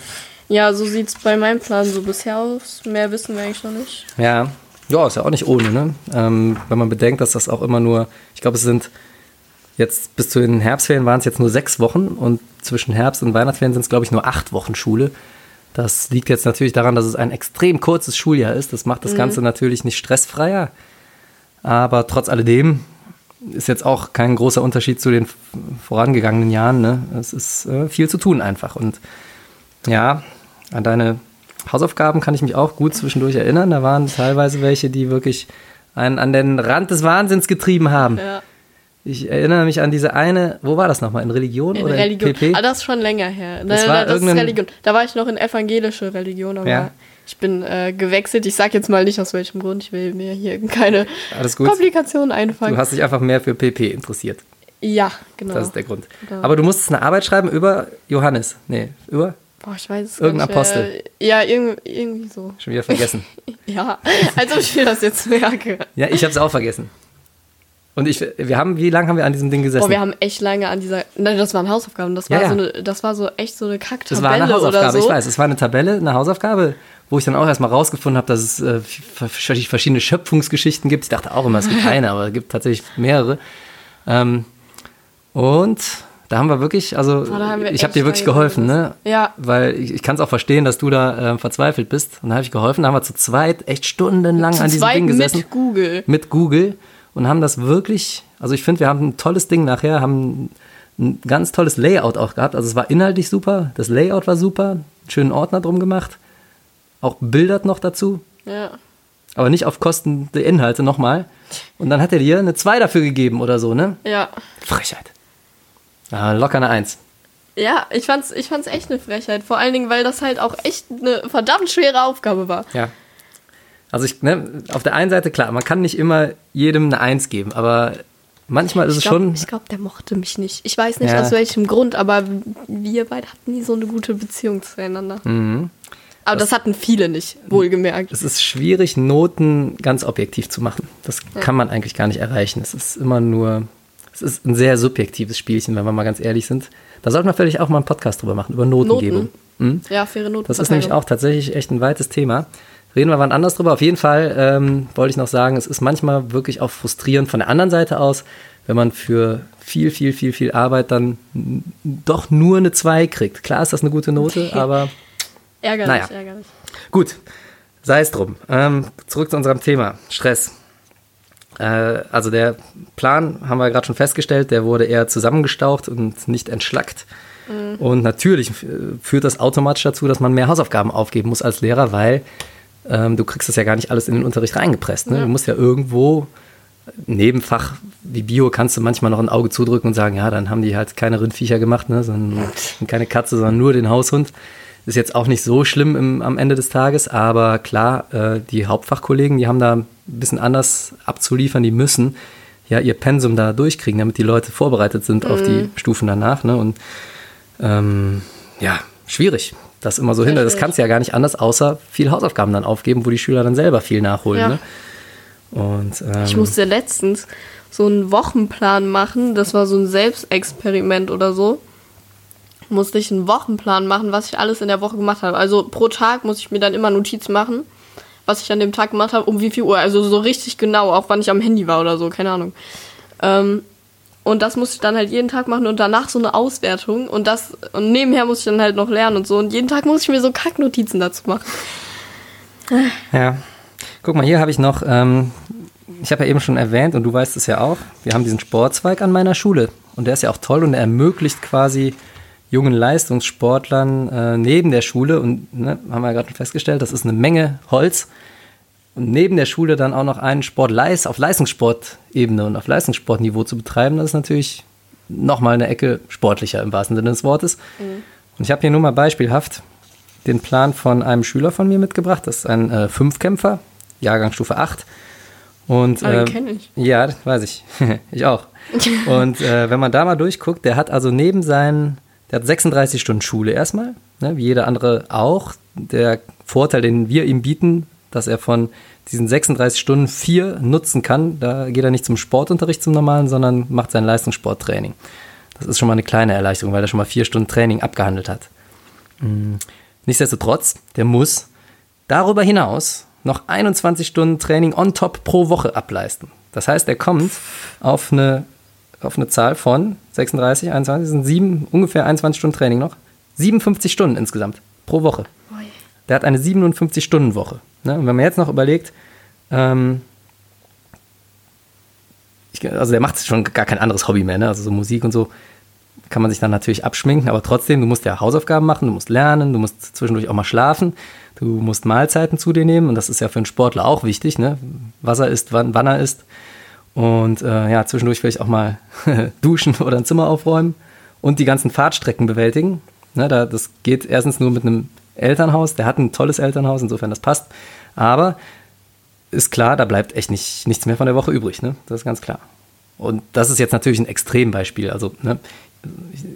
Ja, so sieht's bei meinem Plan so bisher aus. Mehr wissen wir eigentlich noch nicht. Ja, ja, ist ja auch nicht ohne, ne? Ähm, wenn man bedenkt, dass das auch immer nur, ich glaube, es sind jetzt bis zu den Herbstferien waren es jetzt nur sechs Wochen und zwischen Herbst und Weihnachtsferien sind es, glaube ich, nur acht Wochen Schule. Das liegt jetzt natürlich daran, dass es ein extrem kurzes Schuljahr ist. Das macht das Mhm. Ganze natürlich nicht stressfreier. Aber trotz alledem ist jetzt auch kein großer Unterschied zu den vorangegangenen Jahren. Ne? Es ist äh, viel zu tun einfach. Und ja, an deine Hausaufgaben kann ich mich auch gut zwischendurch erinnern. Da waren teilweise welche, die wirklich einen an den Rand des Wahnsinns getrieben haben. Ja, Ich erinnere mich an diese eine, wo war das nochmal? In Religion in oder Religion. in PP? Ah, das ist schon länger her. Das Da- war das Religion. Da war ich noch in evangelische Religion, aber Ja. Ich bin äh, gewechselt. Ich sag jetzt mal nicht aus welchem Grund. Ich will mir hier keine. Komplikationen einfangen. Du hast dich einfach mehr für PP interessiert. ja, genau. Das ist der Grund. Genau. Aber du musstest eine Arbeit schreiben über Johannes. Nee, über? Boah, ich weiß es Irgendein. Apostel. Ja, irgendwie, irgendwie so. Schon wieder vergessen. *laughs* Ja, als ob ich mir das jetzt merke. ja, ich habe es auch vergessen. Und ich, wir haben, wie lange haben wir an diesem Ding gesessen? Boah, wir haben echt lange an dieser. Nein, das waren Hausaufgaben. Das war, Ja, ja. So, eine, das war so echt so eine Kacktabelle das war eine Hausaufgabe, so. ich weiß. Es war eine Tabelle, eine Hausaufgabe, wo ich dann auch erstmal rausgefunden habe, dass es äh, verschiedene Schöpfungsgeschichten gibt. Ich dachte auch immer, es gibt *laughs* eine, aber es gibt tatsächlich mehrere. Ähm, und da haben wir wirklich, also wir ich habe dir wirklich geholfen, ne? Ja. Weil ich, ich kann es auch verstehen, dass du da äh, verzweifelt bist. Und da habe ich geholfen. Da haben wir zu zweit echt stundenlang Zu an diesem Ding gesessen. mit Google. mit Google und haben das wirklich, also ich finde, wir haben ein tolles Ding nachher, haben ein ganz tolles Layout auch gehabt. Also es war inhaltlich super, das Layout war super, schönen Ordner drum gemacht, auch Bilder noch dazu, Ja. aber nicht auf Kosten der Inhalte nochmal. Und dann hat er dir eine 2 dafür gegeben oder so, ne? Ja. Frechheit. Ja, locker eine 1. Ja, ich fand's, ich fand's echt eine Frechheit. Vor allen Dingen, weil das halt auch echt eine verdammt schwere Aufgabe war. Ja. Also ich, ne, auf der einen Seite, klar, man kann nicht immer jedem eine 1 geben, aber manchmal ist es Ich glaube, schon. glaub, der mochte mich nicht. Ich weiß nicht Ja. aus welchem Grund, aber wir beide hatten nie so eine gute Beziehung zueinander. Mhm. Aber das, hatten viele nicht, wohlgemerkt. Es ist schwierig, Noten ganz objektiv zu machen. Das kann man eigentlich gar nicht erreichen. Es ist immer nur, es ist ein sehr subjektives Spielchen, wenn wir mal ganz ehrlich sind. Da sollten wir vielleicht auch mal einen Podcast drüber machen, über Notengebung. Mhm. Ja, faire Noten. Das ist nämlich auch tatsächlich echt ein weites Thema. Reden wir wann anders drüber. Auf jeden Fall ähm, wollte ich noch sagen, es ist manchmal wirklich auch frustrierend von der anderen Seite aus, wenn man für viel, viel, viel, viel Arbeit dann doch nur eine 2 kriegt. Klar ist das eine gute Note, aber Ärgerlich, Naja. ärgerlich. Gut, sei es drum. Ähm, zurück zu unserem Thema, Stress. Äh, also der Plan, haben wir gerade schon festgestellt, der wurde eher zusammengestaucht und nicht entschlackt. Und natürlich führt das automatisch dazu, dass man mehr Hausaufgaben aufgeben muss als Lehrer, weil ähm, du kriegst das ja gar nicht alles in den Unterricht reingepresst. Ne? Du musst ja irgendwo, Nebenfach wie Bio kannst du manchmal noch ein Auge zudrücken und sagen, ja, dann haben die halt keine Rindviecher gemacht, ne? sondern keine Katze, sondern nur den Haushund. Ist jetzt auch nicht so schlimm im, am Ende des Tages, aber klar, äh, die Hauptfachkollegen, die haben da ein bisschen anders abzuliefern, die müssen ja ihr Pensum da durchkriegen, damit die Leute vorbereitet sind auf die Stufen danach. Ne? Und ähm, ja, schwierig, das immer so hinter. Das kannst du ja gar nicht anders, außer viel Hausaufgaben dann aufgeben, wo die Schüler dann selber viel nachholen. Ja. Ne? Und, ähm, Ich musste letztens so einen Wochenplan machen. Das war so ein Selbstexperiment oder so. Musste ich einen Wochenplan machen, was ich alles in der Woche gemacht habe. Also pro Tag muss ich mir dann immer Notiz machen, was ich an dem Tag gemacht habe, um wie viel Uhr. Also so richtig genau, auch wann ich am Handy war oder so, keine Ahnung. Ähm, und das musste ich dann halt jeden Tag machen und danach so eine Auswertung. Und das, und nebenher muss ich dann halt noch lernen und so. Und jeden Tag muss ich mir so Kacknotizen dazu machen. Ja. Guck mal, hier habe ich noch, ähm, ich habe ja eben schon erwähnt und du weißt es ja auch, wir haben diesen Sportzweig an meiner Schule und der ist ja auch toll und er ermöglicht quasi jungen Leistungssportlern äh, neben der Schule und ne, haben wir ja gerade schon festgestellt, das ist eine Menge Holz und neben der Schule dann auch noch einen Sport auf Leistungssportebene und auf Leistungssportniveau zu betreiben, das ist natürlich nochmal eine Ecke sportlicher im wahrsten Sinne des Wortes. Und ich habe hier nur mal beispielhaft den Plan von einem Schüler von mir mitgebracht. Das ist ein äh, Fünfkämpfer, Jahrgangsstufe 8. Und, Ah, den äh, kenn ich. Ja, weiß ich. *laughs* ich auch. *laughs* Und äh, wenn man da mal durchguckt, der hat also neben seinen, der hat 36 Stunden Schule erstmal, ne, wie jeder andere auch. Der Vorteil, den wir ihm bieten, dass er von diesen 36 Stunden vier nutzen kann. Da geht er nicht zum Sportunterricht zum normalen, sondern macht sein Leistungssporttraining. Das ist schon mal eine kleine Erleichterung, weil er schon mal vier Stunden Training abgehandelt hat. Nichtsdestotrotz, der muss darüber hinaus noch 21 Stunden Training on top pro Woche ableisten. Das heißt, er kommt auf eine, auf eine Zahl von 36, 21, das sind sieben, ungefähr 21 Stunden Training noch. 57 Stunden insgesamt pro Woche. Der hat eine 57-Stunden-Woche. Ne? Und wenn man jetzt noch überlegt, ähm, ich, also der macht schon gar kein anderes Hobby mehr, ne? also so Musik und so kann man sich dann natürlich abschminken, aber trotzdem, du musst ja Hausaufgaben machen, du musst lernen, du musst zwischendurch auch mal schlafen, du musst Mahlzeiten zu dir nehmen und das ist ja für einen Sportler auch wichtig, ne? was er isst, wann, wann er isst und äh, ja, zwischendurch vielleicht auch mal *laughs* duschen oder ein Zimmer aufräumen und die ganzen Fahrtstrecken bewältigen. Ne, da, das geht erstens nur mit einem Elternhaus, der hat ein tolles Elternhaus, insofern das passt, aber ist klar, da bleibt echt nicht, nichts mehr von der Woche übrig, ne? das ist ganz klar. Und das ist jetzt natürlich ein Extrembeispiel. Also ne,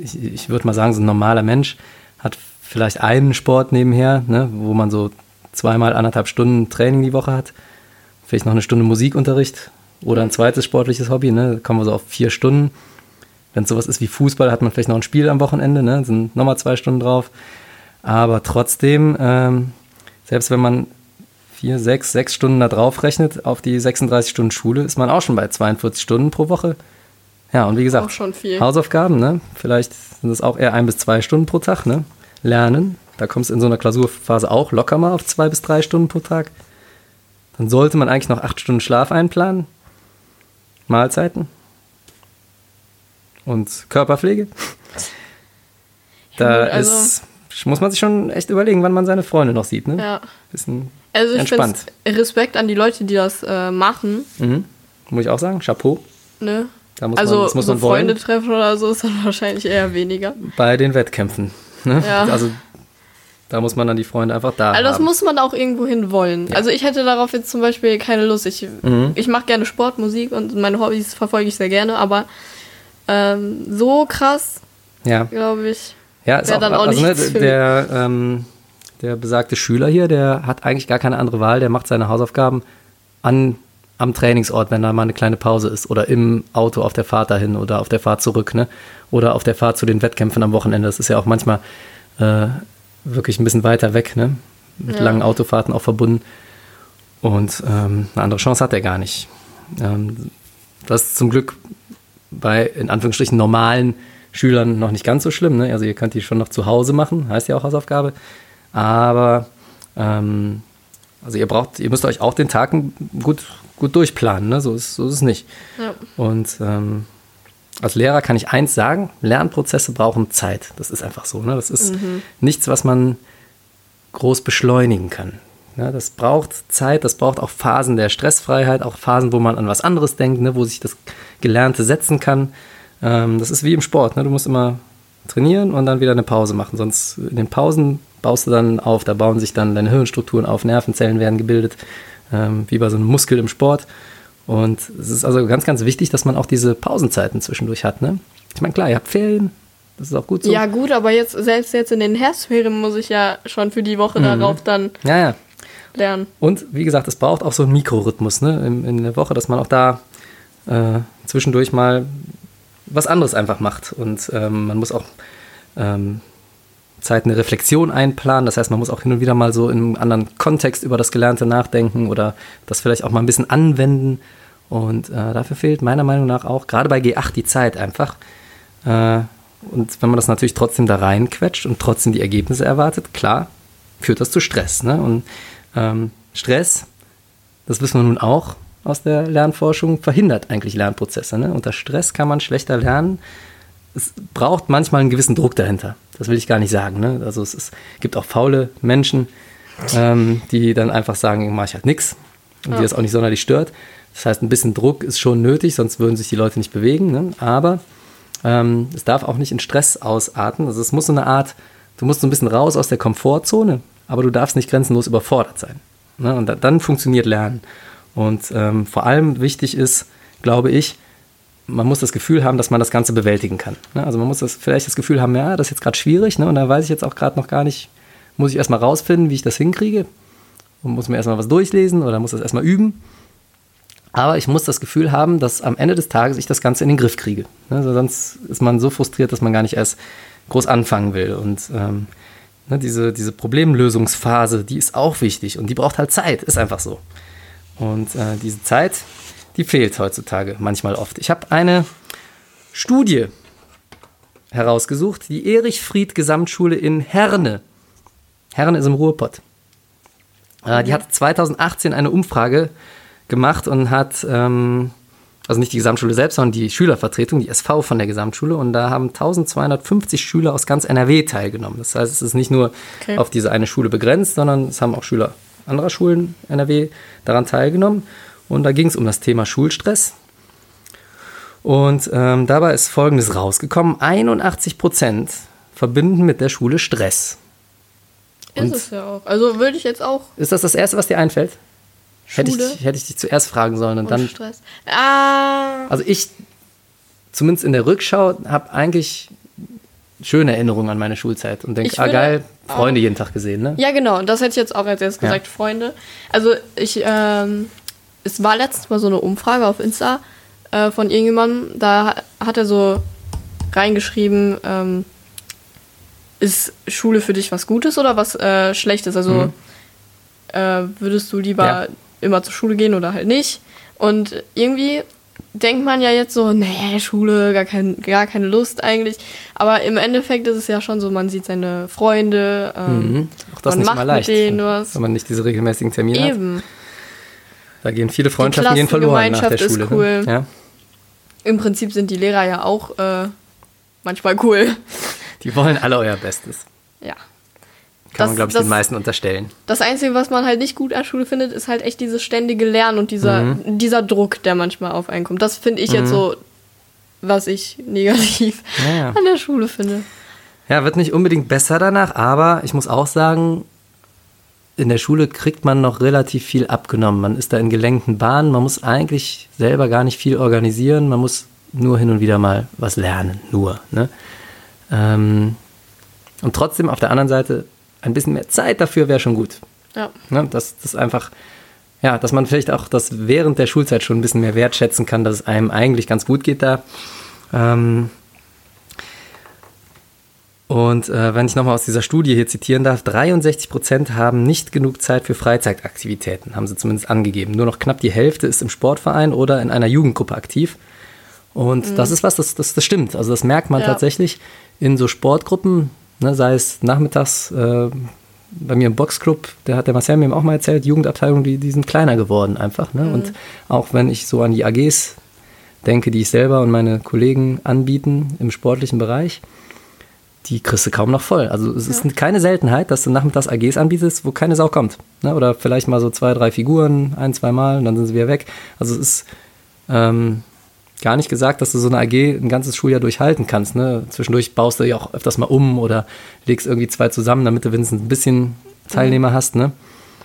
ich, ich würde mal sagen, so ein normaler Mensch hat vielleicht einen Sport nebenher, ne, wo man so zweimal anderthalb Stunden Training die Woche hat, vielleicht noch eine Stunde Musikunterricht oder ein zweites sportliches Hobby, ne, da kommen wir so auf vier Stunden. Wenn es sowas ist wie Fußball, hat man vielleicht noch ein Spiel am Wochenende, ne, sind nochmal zwei Stunden drauf. Aber trotzdem, ähm, selbst wenn man vier, sechs, sechs Stunden da drauf rechnet auf die 36 Stunden Schule, ist man auch schon bei 42 Stunden pro Woche. Ja, und wie gesagt, Hausaufgaben, ne? Vielleicht sind es auch eher ein bis zwei Stunden pro Tag, ne? Lernen. Da kommst du in so einer Klausurphase auch locker mal auf zwei bis drei Stunden pro Tag. Dann sollte man eigentlich noch acht Stunden Schlaf einplanen. Mahlzeiten. Und Körperpflege. Da ja, also ist, muss man sich schon echt überlegen, wann man seine Freunde noch sieht, ne? Ja. Bisschen also ich finde Respekt an die Leute, die das äh, machen. Mhm. Muss ich auch sagen, Chapeau. Ne? Muss also man, muss so man Freunde treffen oder so ist dann wahrscheinlich eher weniger. Bei den Wettkämpfen. Ne? Ja. Also da muss man dann die Freunde einfach da Also das haben. muss man auch irgendwo hin wollen. Ja. Also ich hätte darauf jetzt zum Beispiel keine Lust. Ich, mhm. ich mache gerne Sport, Musik und meine Hobbys verfolge ich sehr gerne, aber ähm, so krass, ja. glaube ich, ja, ist auch, dann auch also, ne, der, ähm, der besagte Schüler hier, der hat eigentlich gar keine andere Wahl, der macht seine Hausaufgaben an am Trainingsort, wenn da mal eine kleine Pause ist oder im Auto auf der Fahrt dahin oder auf der Fahrt zurück, ne? Oder auf der Fahrt zu den Wettkämpfen am Wochenende. Das ist ja auch manchmal äh, wirklich ein bisschen weiter weg, ne? Mit ja. langen Autofahrten auch verbunden. Und ähm, eine andere Chance hat er gar nicht. Ähm, das ist zum Glück bei in Anführungsstrichen normalen Schülern noch nicht ganz so schlimm. Ne? Also ihr könnt die schon noch zu Hause machen, heißt ja auch Hausaufgabe. Aber ähm, also ihr braucht, ihr müsst euch auch den Tag gut, gut durchplanen, ne? so, ist, so ist es nicht. Ja. Und ähm, als Lehrer kann ich eins sagen, Lernprozesse brauchen Zeit. Das ist einfach so. Ne? Das ist mhm. nichts, was man groß beschleunigen kann. Ja, das braucht Zeit, das braucht auch Phasen der Stressfreiheit, auch Phasen, wo man an was anderes denkt, ne, wo sich das Gelernte setzen kann. Ähm, das ist wie im Sport. Ne? Du musst immer trainieren und dann wieder eine Pause machen. Sonst in den Pausen baust du dann auf, da bauen sich dann deine Hirnstrukturen auf, Nervenzellen werden gebildet, ähm, wie bei so einem Muskel im Sport. Und es ist also ganz, ganz wichtig, dass man auch diese Pausenzeiten zwischendurch hat. Ne? Ich meine, klar, ihr habt Ferien, das ist auch gut so. Ja, gut, aber jetzt, selbst jetzt in den Herbstferien muss ich ja schon für die Woche mhm. darauf dann ja, ja. lernen. Und wie gesagt, es braucht auch so einen Mikrorhythmus ne? in, in der Woche, dass man auch da äh, zwischendurch mal was anderes einfach macht. Und ähm, man muss auch ähm, Zeit eine Reflexion einplanen. Das heißt, man muss auch hin und wieder mal so in einem anderen Kontext über das Gelernte nachdenken oder das vielleicht auch mal ein bisschen anwenden. Und äh, dafür fehlt meiner Meinung nach auch gerade bei G8 die Zeit einfach. Äh, und wenn man das natürlich trotzdem da reinquetscht und trotzdem die Ergebnisse erwartet, klar, führt das zu Stress. Ne? Und ähm, Stress, das wissen wir nun auch aus der Lernforschung, verhindert eigentlich Lernprozesse. Ne? Unter Stress kann man schlechter lernen es braucht manchmal einen gewissen Druck dahinter. Das will ich gar nicht sagen. Ne? Also es ist, gibt auch faule Menschen, ähm, die dann einfach sagen, mache ich halt nichts und ja. die das auch nicht sonderlich stört. Das heißt, ein bisschen Druck ist schon nötig, sonst würden sich die Leute nicht bewegen. Ne? Aber ähm, es darf auch nicht in Stress ausarten. Also es muss so eine Art, du musst so ein bisschen raus aus der Komfortzone, aber du darfst nicht grenzenlos überfordert sein. Ne? Und da, dann funktioniert Lernen. Und ähm, vor allem wichtig ist, glaube ich, man muss das Gefühl haben, dass man das Ganze bewältigen kann. Ne? Also man muss das, vielleicht das Gefühl haben, ja, das ist jetzt gerade schwierig ne? und da weiß ich jetzt auch gerade noch gar nicht, muss ich erstmal rausfinden, wie ich das hinkriege und muss mir erstmal was durchlesen oder muss das erstmal üben. Aber ich muss das Gefühl haben, dass am Ende des Tages ich das Ganze in den Griff kriege. Ne? Also sonst ist man so frustriert, dass man gar nicht erst groß anfangen will. Und ähm, ne, diese, diese Problemlösungsphase, die ist auch wichtig und die braucht halt Zeit, ist einfach so. Und äh, diese Zeit, die fehlt heutzutage manchmal oft. Ich habe eine Studie herausgesucht, die Erich Fried Gesamtschule in Herne. Herne ist im Ruhrpott. Äh, die hat 2018 eine Umfrage gemacht und hat, ähm, also nicht die Gesamtschule selbst, sondern die Schülervertretung, die SV von der Gesamtschule. Und da haben 1250 Schüler aus ganz NRW teilgenommen. Das heißt, es ist nicht nur Okay. auf diese eine Schule begrenzt, sondern es haben auch Schüler anderer Schulen NRW daran teilgenommen. Und da ging es um das Thema Schulstress. Und ähm, dabei ist Folgendes rausgekommen. 81 Prozent verbinden mit der Schule Stress. Ist Und- es ja auch. Also würde ich jetzt auch Ist das das Erste, was dir einfällt? Hätte ich, hätte ich dich zuerst fragen sollen und und dann. Stress. Ah, Also ich, zumindest in der Rückschau, habe eigentlich schöne Erinnerungen an meine Schulzeit und denke, Ich ah geil, auch- Freunde jeden Tag gesehen, ne? ja genau, das hätte ich jetzt auch als erstes Ja. gesagt, Freunde. Also ich, ähm, es war letztens mal so eine Umfrage auf Insta äh, von irgendjemandem, da hat er so reingeschrieben, ähm, ist Schule für dich was Gutes oder was äh, Schlechtes? Also äh, würdest du lieber Ja. immer zur Schule gehen oder halt nicht? Und irgendwie denkt man ja jetzt so, nee, Schule, gar, kein, gar keine Lust eigentlich. Aber im Endeffekt ist es ja schon so, man sieht seine Freunde, ähm, Mhm. Auch das man nicht macht mal leicht, mit denen was. wenn man nicht diese regelmäßigen Termine hat. Eben. Da gehen viele Freundschaften gehen verloren nach der Klassengemeinschaft ist Schule. cool. Ne? Ja? Im Prinzip sind die Lehrer ja auch äh, manchmal cool. Die wollen alle euer Bestes. Ja. Kann Das- man, glaube ich, das- den meisten unterstellen. Das Einzige, was man halt nicht gut an Schule findet, ist halt echt dieses ständige Lernen und dieser, Mhm. dieser Druck, der manchmal auf einen kommt. Das finde ich jetzt so, was ich negativ Ja, ja. an der Schule finde. Ja, wird nicht unbedingt besser danach, aber ich muss auch sagen, in der Schule kriegt man noch relativ viel abgenommen. Man ist da in gelenkten Bahnen, man muss eigentlich selber gar nicht viel organisieren, man muss nur hin und wieder mal was lernen, nur. Ne? Ähm, und trotzdem auf der anderen Seite ein bisschen mehr Zeit dafür wäre schon gut. Ja. Ne? Dass das einfach, ja, dass man vielleicht auch das während der Schulzeit schon ein bisschen mehr wertschätzen kann, dass es einem eigentlich ganz gut geht da. Ähm, und äh, wenn ich nochmal aus dieser Studie hier zitieren darf, 63 Prozent haben nicht genug Zeit für Freizeitaktivitäten, haben sie zumindest angegeben. Nur noch knapp die Hälfte ist im Sportverein oder in einer Jugendgruppe aktiv. Und das ist was, das, das, das stimmt. Also das merkt man Ja. tatsächlich in so Sportgruppen, ne, sei es nachmittags äh, bei mir im Boxclub, der hat der Marcel mir eben auch mal erzählt, Jugendabteilungen, die, die sind kleiner geworden einfach. Ne? Und auch wenn ich so an die AGs denke, die ich selber und meine Kollegen anbieten im sportlichen Bereich, die kriegst du kaum noch voll. Also es ist keine Seltenheit, dass du nachmittags AGs anbietest, wo keine Sau kommt. Ne? Oder vielleicht mal so zwei, drei Figuren, ein, zwei Mal und dann sind sie wieder weg. Also es ist ähm, gar nicht gesagt, dass du so eine AG ein ganzes Schuljahr durchhalten kannst. Ne? Zwischendurch baust du ja auch öfters mal um oder legst irgendwie zwei zusammen, damit du wenigstens ein bisschen Teilnehmer hast. Ne?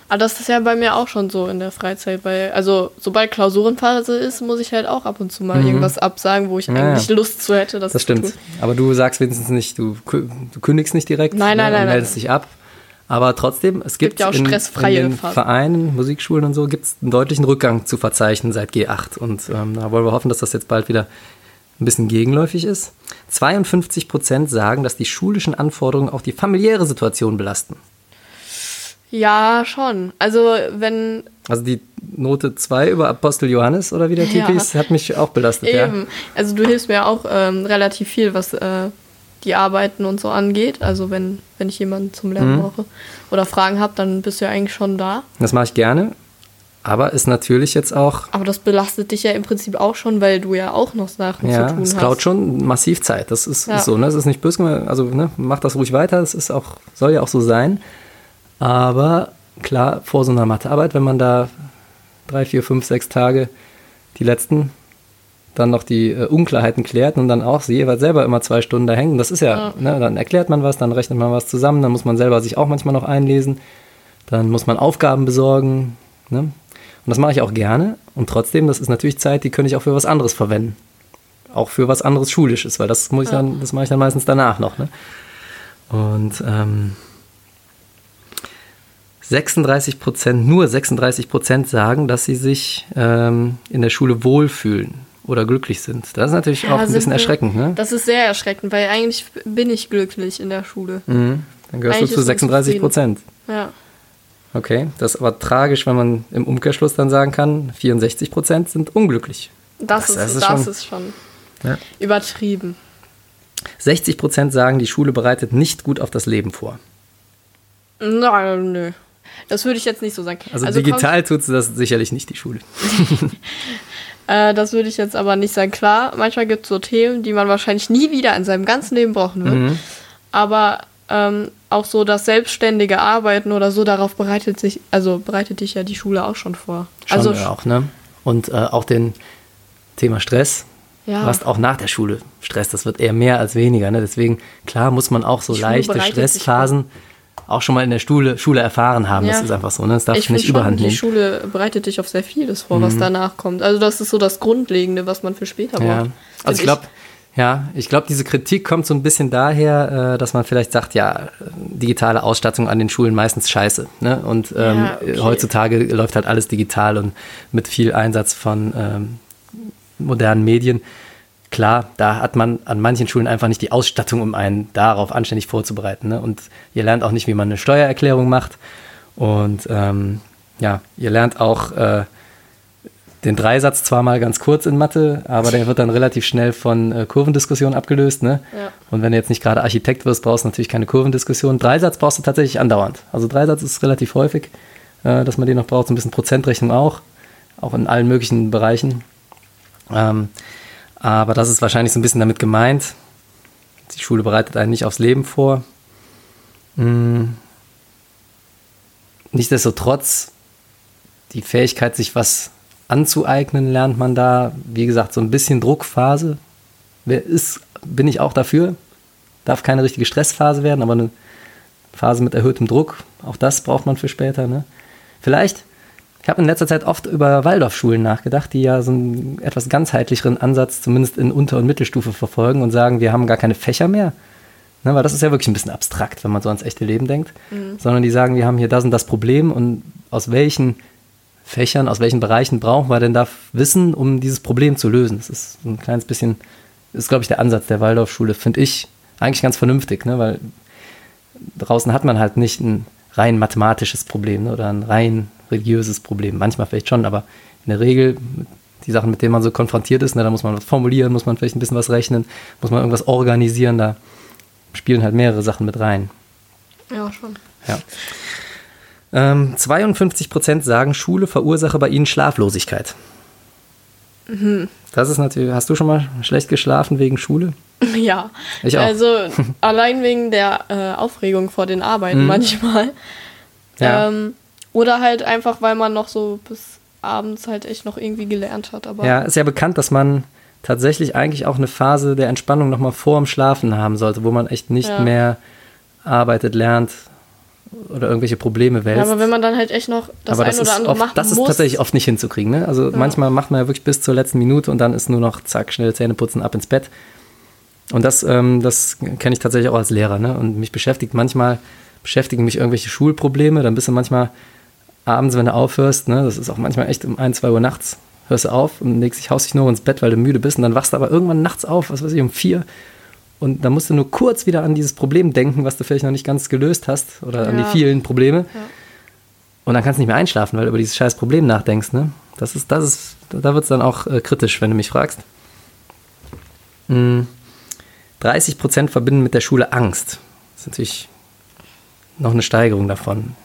Aber das ist ja bei mir auch schon so in der Freizeit, weil, also sobald Klausurenphase ist, muss ich halt auch ab und zu mal irgendwas absagen, wo ich Mhm. Ja, eigentlich ja. Lust zu hätte. Das, Das stimmt. Aber du sagst wenigstens nicht, du, du kündigst nicht direkt Nein, nein, ne, nein, und nein. meldest dich ab. Aber trotzdem, es gibt, Gibt ja auch in, stressfreie in den Phasen. Vereinen, Musikschulen und so, gibt es einen deutlichen Rückgang zu verzeichnen seit G8. Und ähm, da wollen wir hoffen, dass das jetzt bald wieder ein bisschen gegenläufig ist. 52 Prozent sagen, dass die schulischen Anforderungen auch die familiäre Situation belasten. Ja, schon. Also wenn Also die Note 2 über Apostel Johannes oder wie der Typ Ja. hieß, hat mich auch belastet. Ja? eben, also du hilfst mir auch ähm, relativ viel, was äh, die Arbeiten und so angeht. Also wenn, wenn ich jemanden zum Lernen Mhm. brauche oder Fragen habe, dann bist du ja eigentlich schon da. Das mache ich gerne. Aber ist natürlich jetzt auch Aber das belastet dich ja im Prinzip auch schon, weil du ja auch noch Sachen Ja, zu tun es hast. klaut schon massiv Zeit. Das ist, Ja. ist so, ne? Das ist nicht böse, also ne, mach das ruhig weiter. Das ist auch, soll ja auch so sein. Aber klar, vor so einer Mathearbeit, wenn man da drei, vier, fünf, sechs Tage die letzten dann noch die äh, Unklarheiten klärt und dann auch sie jeweils selber immer zwei Stunden da hängen. Das ist ja, Ja. Ne, dann erklärt man was, dann rechnet man was zusammen, dann muss man selber sich auch manchmal noch einlesen, dann muss man Aufgaben besorgen. Ne? Und das mache ich auch gerne. Und trotzdem, das ist natürlich Zeit, die könnte ich auch für was anderes verwenden auch für was anderes Schulisches, weil das muss ich dann, das mache ich dann meistens danach noch. Ne? Und ähm, 36 Prozent, nur 36 Prozent sagen, dass sie sich ähm, in der Schule wohlfühlen oder glücklich sind. Das ist natürlich Ja, auch ein bisschen wir- erschreckend. Ne? Das ist sehr erschreckend, weil eigentlich bin ich glücklich in der Schule. Mhm. Dann gehörst Eigentlich du zu ist man 36 Prozent. Ja. Okay, das ist aber tragisch, wenn man im Umkehrschluss dann sagen kann, 64 Prozent sind unglücklich. Das, Das- ist, das ist das schon- ist schon Ja. übertrieben. 60 Prozent sagen, die Schule bereitet nicht gut auf das Leben vor. Na, nö. Das würde ich jetzt nicht so sagen. Also, digital tut sie das sicherlich nicht, die Schule. *laughs* *laughs* Äh, das würde ich jetzt aber nicht sagen. Klar, manchmal gibt es so Themen, die man wahrscheinlich nie wieder in seinem ganzen Leben brauchen wird. Mhm. Aber ähm, auch so das selbstständige Arbeiten oder so, darauf bereitet sich, also bereitet dich ja die Schule auch schon vor. Schon also auch, ne? Und äh, auch den Thema Stress. Ja. Du hast auch nach der Schule Stress, das wird eher mehr als weniger. Ne? Deswegen, klar, muss man auch so leichte Stressphasen auch schon mal in der Schule, Schule erfahren haben. Das Ja. ist einfach so, ne? Das darf ich ich nicht überhand die nehmen. Mhm. Schule bereitet dich auf sehr vieles vor, was danach kommt. Also das ist so das Grundlegende, was man für später Ja. braucht. Also ich glaube, ja, ich glaube, diese Kritik kommt so ein bisschen daher, äh, dass man vielleicht sagt, ja, digitale Ausstattung an den Schulen meistens scheiße. Ne? Und ähm, Ja, okay. heutzutage läuft halt alles digital und mit viel Einsatz von ähm, modernen Medien. Klar, da hat man an manchen Schulen einfach nicht die Ausstattung, um einen darauf anständig vorzubereiten. Ne? Und ihr lernt auch nicht, wie man eine Steuererklärung macht. Und ähm, ja, ihr lernt auch äh, den Dreisatz zwar mal ganz kurz in Mathe, aber der wird dann relativ schnell von äh, Kurvendiskussion abgelöst. Ne? Ja. Und wenn du jetzt nicht gerade Architekt wirst, brauchst du natürlich keine Kurvendiskussion. Dreisatz brauchst du tatsächlich andauernd. Also Dreisatz ist relativ häufig, äh, dass man den noch braucht. So ein bisschen Prozentrechnung auch, auch in allen möglichen Bereichen. Ähm, aber das ist wahrscheinlich so ein bisschen damit gemeint. Die Schule bereitet einen nicht aufs Leben vor. Hm. Nichtsdestotrotz, die Fähigkeit, sich was anzueignen, lernt man da. Wie gesagt, so ein bisschen Druckphase. Wer ist, bin ich auch dafür. Darf keine richtige Stressphase werden, aber eine Phase mit erhöhtem Druck, auch das braucht man für später. Ne? Vielleicht, ich habe in letzter Zeit oft über Waldorfschulen nachgedacht, die ja so einen etwas ganzheitlicheren Ansatz zumindest in Unter- und Mittelstufe verfolgen und sagen, wir haben gar keine Fächer mehr. Ne, weil das ist ja wirklich ein bisschen abstrakt, wenn man so ans echte Leben denkt. Sondern die sagen, wir haben hier das und das Problem und aus welchen Fächern, aus welchen Bereichen brauchen wir denn da Wissen, um dieses Problem zu lösen. Das ist ein kleines bisschen, ist glaube ich der Ansatz der Waldorfschule, finde ich eigentlich ganz vernünftig, ne? weil draußen hat man halt nicht ein rein mathematisches Problem ne? oder ein rein religiöses Problem. Manchmal vielleicht schon, aber in der Regel die Sachen, mit denen man so konfrontiert ist, ne, da muss man was formulieren, muss man vielleicht ein bisschen was rechnen, muss man irgendwas organisieren, da spielen halt mehrere Sachen mit rein. Ja, schon. Ja. Ähm, 52 Prozent sagen, Schule verursache bei ihnen Schlaflosigkeit. Das ist natürlich, hast du schon mal schlecht geschlafen wegen Schule? *laughs* Ja, Ich auch. also *laughs* allein wegen der äh, Aufregung vor den Arbeiten Mhm. manchmal. Ja. Ähm, oder halt einfach, weil man noch so bis abends halt echt noch irgendwie gelernt hat. Aber Ja, ist ja bekannt, dass man tatsächlich eigentlich auch eine Phase der Entspannung nochmal vor dem Schlafen haben sollte, wo man echt nicht Ja. mehr arbeitet, lernt oder irgendwelche Probleme Ja, wälzt. aber wenn man dann halt echt noch das aber ein das oder andere oft, machen das ist muss. tatsächlich oft nicht hinzukriegen. Ne? Also manchmal macht man ja wirklich bis zur letzten Minute und dann ist nur noch zack, schnell Zähne putzen, ab ins Bett. Und das, ähm, das kenne ich tatsächlich auch als Lehrer. Ne? Und mich beschäftigt manchmal, beschäftigen mich irgendwelche Schulprobleme. Dann bist du manchmal abends, wenn du aufhörst, ne? das ist auch manchmal echt um 1, 2 Uhr nachts, hörst du auf und legst dich, haust dich nur ins Bett, weil du müde bist. Und dann wachst du aber irgendwann nachts auf, was weiß ich, um vier. Und dann musst du nur kurz wieder an dieses Problem denken, was du vielleicht noch nicht ganz gelöst hast oder an die Ja. vielen Probleme. Ja. Und dann kannst du nicht mehr einschlafen, weil du über dieses scheiß Problem nachdenkst. Ne? Das ist, das ist, da wird es dann auch äh, kritisch, wenn du mich fragst. Hm. 30 Prozent verbinden mit der Schule Angst. Das ist natürlich noch eine Steigerung davon.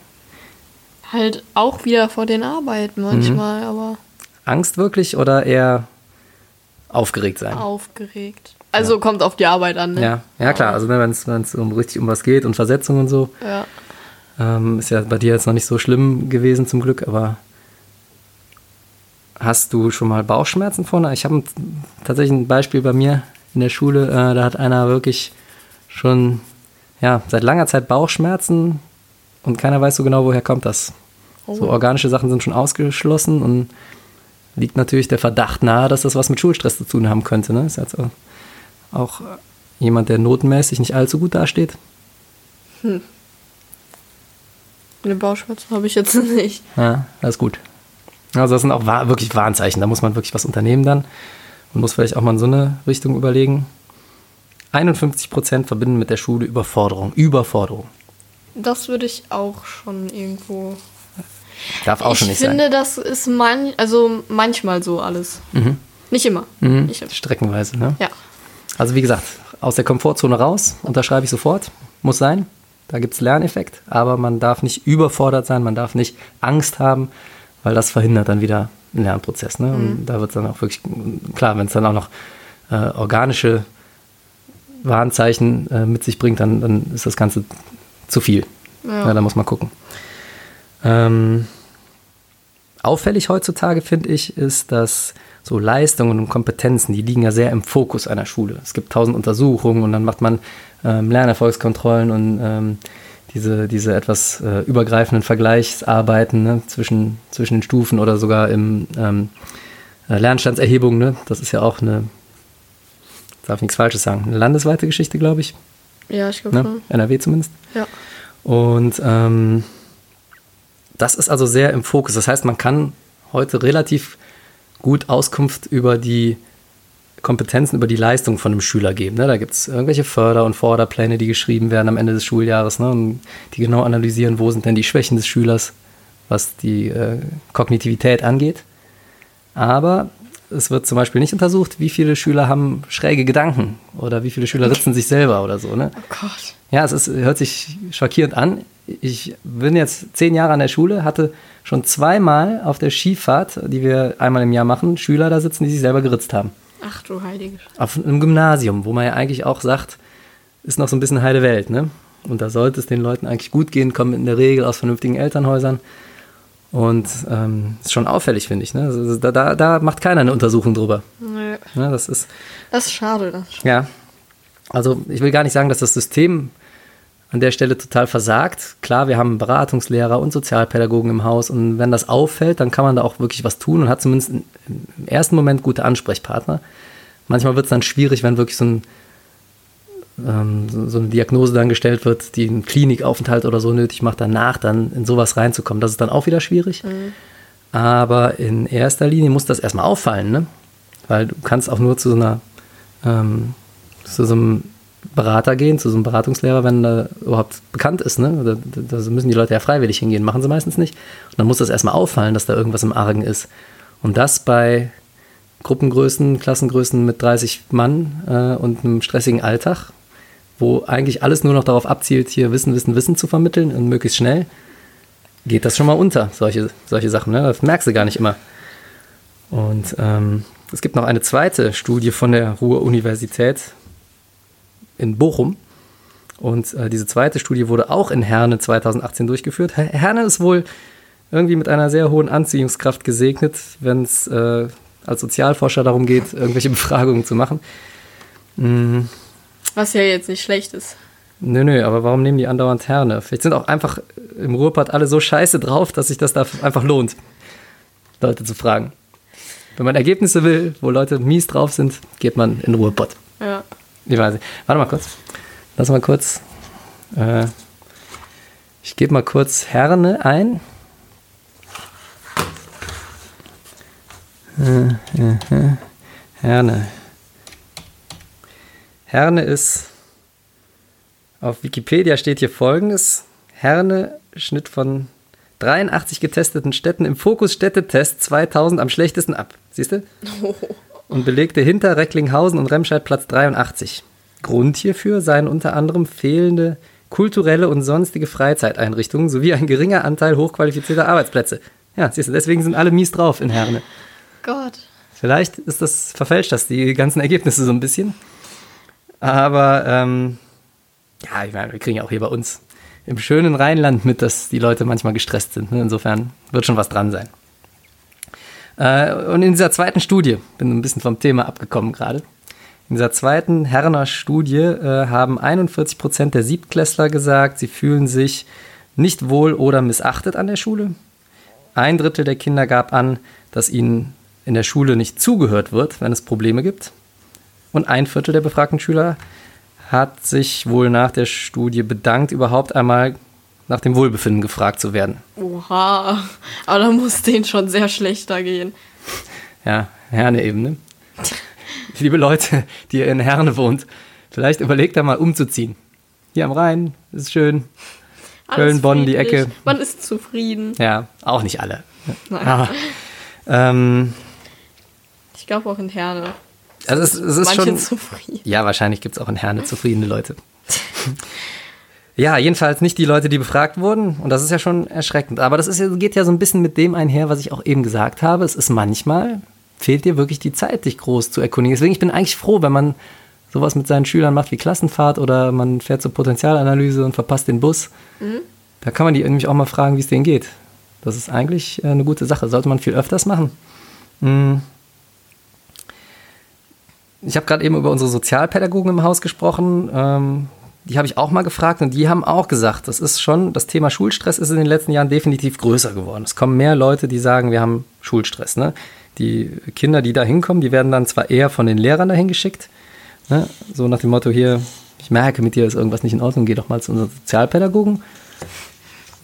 Halt auch wieder vor den Arbeiten Mhm. manchmal, aber Angst wirklich oder eher aufgeregt sein? aufgeregt. Also kommt auf die Arbeit an, ne? Ja, ja klar, also wenn es um richtig um was geht und Versetzung und so, Ja. ähm, ist ja bei dir jetzt noch nicht so schlimm gewesen zum Glück, aber hast du schon mal Bauchschmerzen vorne? Ich habe tatsächlich ein Beispiel bei mir in der Schule, äh, da hat einer wirklich schon ja, seit langer Zeit Bauchschmerzen und keiner weiß so genau, woher kommt das. Oh. So organische Sachen sind schon ausgeschlossen und liegt natürlich der Verdacht nahe, dass das was mit Schulstress zu tun haben könnte. Ne? Ist also auch äh, jemand, der notenmäßig nicht allzu gut dasteht. Eine Bauchschmerzen habe ich jetzt *laughs* nicht. Ja, das ist gut. Also das sind auch wirklich Warnzeichen. Da muss man wirklich was unternehmen dann und muss vielleicht auch mal in so eine Richtung überlegen. 51 Prozent verbinden mit der Schule Überforderung. Überforderung. Das würde ich auch schon irgendwo. Darf auch ich schon nicht finde, das ist man, also manchmal so alles. Nicht immer. sein. Nicht immer. Mhm. Streckenweise, ne? Ja. Also wie gesagt, aus der Komfortzone raus, unterschreibe ich sofort. Muss sein. Da gibt es Lerneffekt, aber man darf nicht überfordert sein, man darf nicht Angst haben, weil das verhindert dann wieder einen Lernprozess. Ne? Und da wird es dann auch wirklich, klar, wenn es dann auch noch äh, organische Warnzeichen äh, mit sich bringt, dann, dann ist das Ganze zu viel. Ja. Ja, da muss man gucken. Ähm, auffällig heutzutage, finde ich, ist, dass so Leistungen und Kompetenzen, die liegen ja sehr im Fokus einer Schule. Es gibt tausend Untersuchungen und dann macht man ähm, Lernerfolgskontrollen und ähm, diese, diese etwas äh, übergreifenden Vergleichsarbeiten ne, zwischen, zwischen den Stufen oder sogar im ähm, äh, Lernstandserhebung. Ne? Das ist ja auch eine, darf nichts Falsches sagen, eine landesweite Geschichte, glaube ich. Ja, ich glaube Ne? schon. NRW zumindest. Ja. Und ähm, das ist also sehr im Fokus. Das heißt, man kann heute relativ gut Auskunft über die Kompetenzen, über die Leistung von einem Schüler geben. Ne? Da gibt es irgendwelche Förder- und Forderpläne, die geschrieben werden am Ende des Schuljahres, ne? und die genau analysieren, wo sind denn die Schwächen des Schülers, was die äh, Kognitivität angeht. Aber es wird zum Beispiel nicht untersucht, wie viele Schüler haben schräge Gedanken oder wie viele Schüler ritzen sich selber oder so. Ne? Oh Gott. Ja, es ist, hört sich schockierend an. Ich bin jetzt zehn Jahre an der Schule, hatte schon zweimal auf der Skifahrt, die wir einmal im Jahr machen, Schüler da sitzen, die sich selber geritzt haben. Ach du heilige Sch- Auf einem Gymnasium, wo man ja eigentlich auch sagt, ist noch so ein bisschen heile Welt, ne? Und da sollte es den Leuten eigentlich gut gehen, kommen in der Regel aus vernünftigen Elternhäusern. Und ähm, ist schon auffällig, finde ich. Ne? Also da, da, da macht keiner eine Untersuchung drüber. Nö. Ne? Das ist, Das ist schade. Das ist schade. ja. Also ich will gar nicht sagen, dass das System an der Stelle total versagt. Klar, wir haben Beratungslehrer und Sozialpädagogen im Haus und wenn das auffällt, dann kann man da auch wirklich was tun und hat zumindest im ersten Moment gute Ansprechpartner. Manchmal wird es dann schwierig, wenn wirklich so, ein, ähm, so, eine Diagnose dann gestellt wird, die einen Klinikaufenthalt oder so nötig macht, danach dann in sowas reinzukommen. Das ist dann auch wieder schwierig. Aber in erster Linie muss das erstmal auffallen, ne? Weil du kannst auch nur zu so einer ähm, zu so einem Berater gehen, zu so einem Beratungslehrer, wenn er überhaupt bekannt ist. Ne? Da, da müssen die Leute ja freiwillig hingehen, machen sie meistens nicht. Und dann muss das erstmal auffallen, dass da irgendwas im Argen ist. Und das bei Gruppengrößen, Klassengrößen mit 30 Mann äh, und einem stressigen Alltag, wo eigentlich alles nur noch darauf abzielt, hier Wissen, Wissen, Wissen zu vermitteln und möglichst schnell, geht das schon mal unter, solche, solche Sachen. Ne? Das merkst du gar nicht immer. Und ähm, es gibt noch eine zweite Studie von der Ruhr-Universität in Bochum. Und äh, diese zweite Studie wurde auch in Herne 2018 durchgeführt. Her- Herne ist wohl irgendwie mit einer sehr hohen Anziehungskraft gesegnet, wenn es äh, als Sozialforscher darum geht, irgendwelche *laughs* Befragungen zu machen. Mm, Was ja jetzt nicht schlecht ist. Nö, nö, aber warum nehmen die andauernd Herne? Vielleicht sind auch einfach im Ruhrpott alle so scheiße drauf, dass sich das da einfach lohnt, Leute zu fragen. Wenn man Ergebnisse will, wo Leute mies drauf sind, geht man in den Ruhrpott. Ja. Ich weiß nicht. Warte mal kurz. Lass mal kurz. Äh, ich gebe mal kurz Herne ein. Herne. Herne ist. Auf Wikipedia steht hier folgendes: Herne, Schnitt von 83 getesteten Städten im Fokus Städtetest 2000 am schlechtesten ab. Siehst du? *laughs* und belegte hinter Recklinghausen und Remscheid Platz 83. Grund hierfür seien unter anderem fehlende kulturelle und sonstige Freizeiteinrichtungen sowie ein geringer Anteil hochqualifizierter Arbeitsplätze. Ja, siehst du, deswegen sind alle mies drauf in Herne. Gott. Vielleicht ist das, verfälscht das die ganzen Ergebnisse so ein bisschen. Aber ähm, ja, ich meine, wir kriegen ja auch hier bei uns im schönen Rheinland mit, dass die Leute manchmal gestresst sind. Insofern wird schon was dran sein. Äh, und in dieser zweiten Studie, bin ein bisschen vom Thema abgekommen gerade, in dieser zweiten Herner Studie äh, haben 41 Prozent der Siebtklässler gesagt, sie fühlen sich nicht wohl oder missachtet an der Schule. Ein Drittel der Kinder gab an, dass ihnen in der Schule nicht zugehört wird, wenn es Probleme gibt. Und ein Viertel der befragten Schüler hat sich wohl nach der Studie bedankt, überhaupt einmal nach dem Wohlbefinden gefragt zu werden. Oha. Aber da muss denen schon sehr schlecht da gehen. Ja, Herne eben, ne? *laughs* Liebe Leute, die ihr in Herne wohnt, vielleicht überlegt da mal umzuziehen. Hier am Rhein, ist schön. Köln, Alles Bonn, die. Ecke. Man ist zufrieden. Ja, auch nicht alle. Nein. Aber, ähm, Ich glaube auch in Herne. also es, es ist Manche schon. zufrieden. Ja, wahrscheinlich gibt es auch in Herne zufriedene Leute. *laughs* Ja, jedenfalls nicht die Leute, die befragt wurden. Und das ist ja schon erschreckend. Aber das ist, geht ja so ein bisschen mit dem einher, was ich auch eben gesagt habe. Es ist manchmal, fehlt dir wirklich die Zeit, dich groß zu erkundigen. Deswegen, ich bin eigentlich froh, wenn man sowas mit seinen Schülern macht wie Klassenfahrt oder man fährt zur Potenzialanalyse und verpasst den Bus. Da kann man die nämlich auch mal fragen, wie es denen geht. Das ist eigentlich äh, eine gute Sache. Sollte man viel öfters machen. Mm. Ich habe gerade eben über unsere Sozialpädagogen im Haus gesprochen. Die habe ich auch mal gefragt und die haben auch gesagt, das ist schon, das Thema Schulstress ist in den letzten Jahren definitiv größer geworden. Es kommen mehr Leute, die sagen, wir haben Schulstress. Ne? Die Kinder, die da hinkommen, die werden dann zwar eher von den Lehrern dahin geschickt, ne? so nach dem Motto hier, ich merke, mit dir ist irgendwas nicht in Ordnung, geh doch mal zu unseren Sozialpädagogen.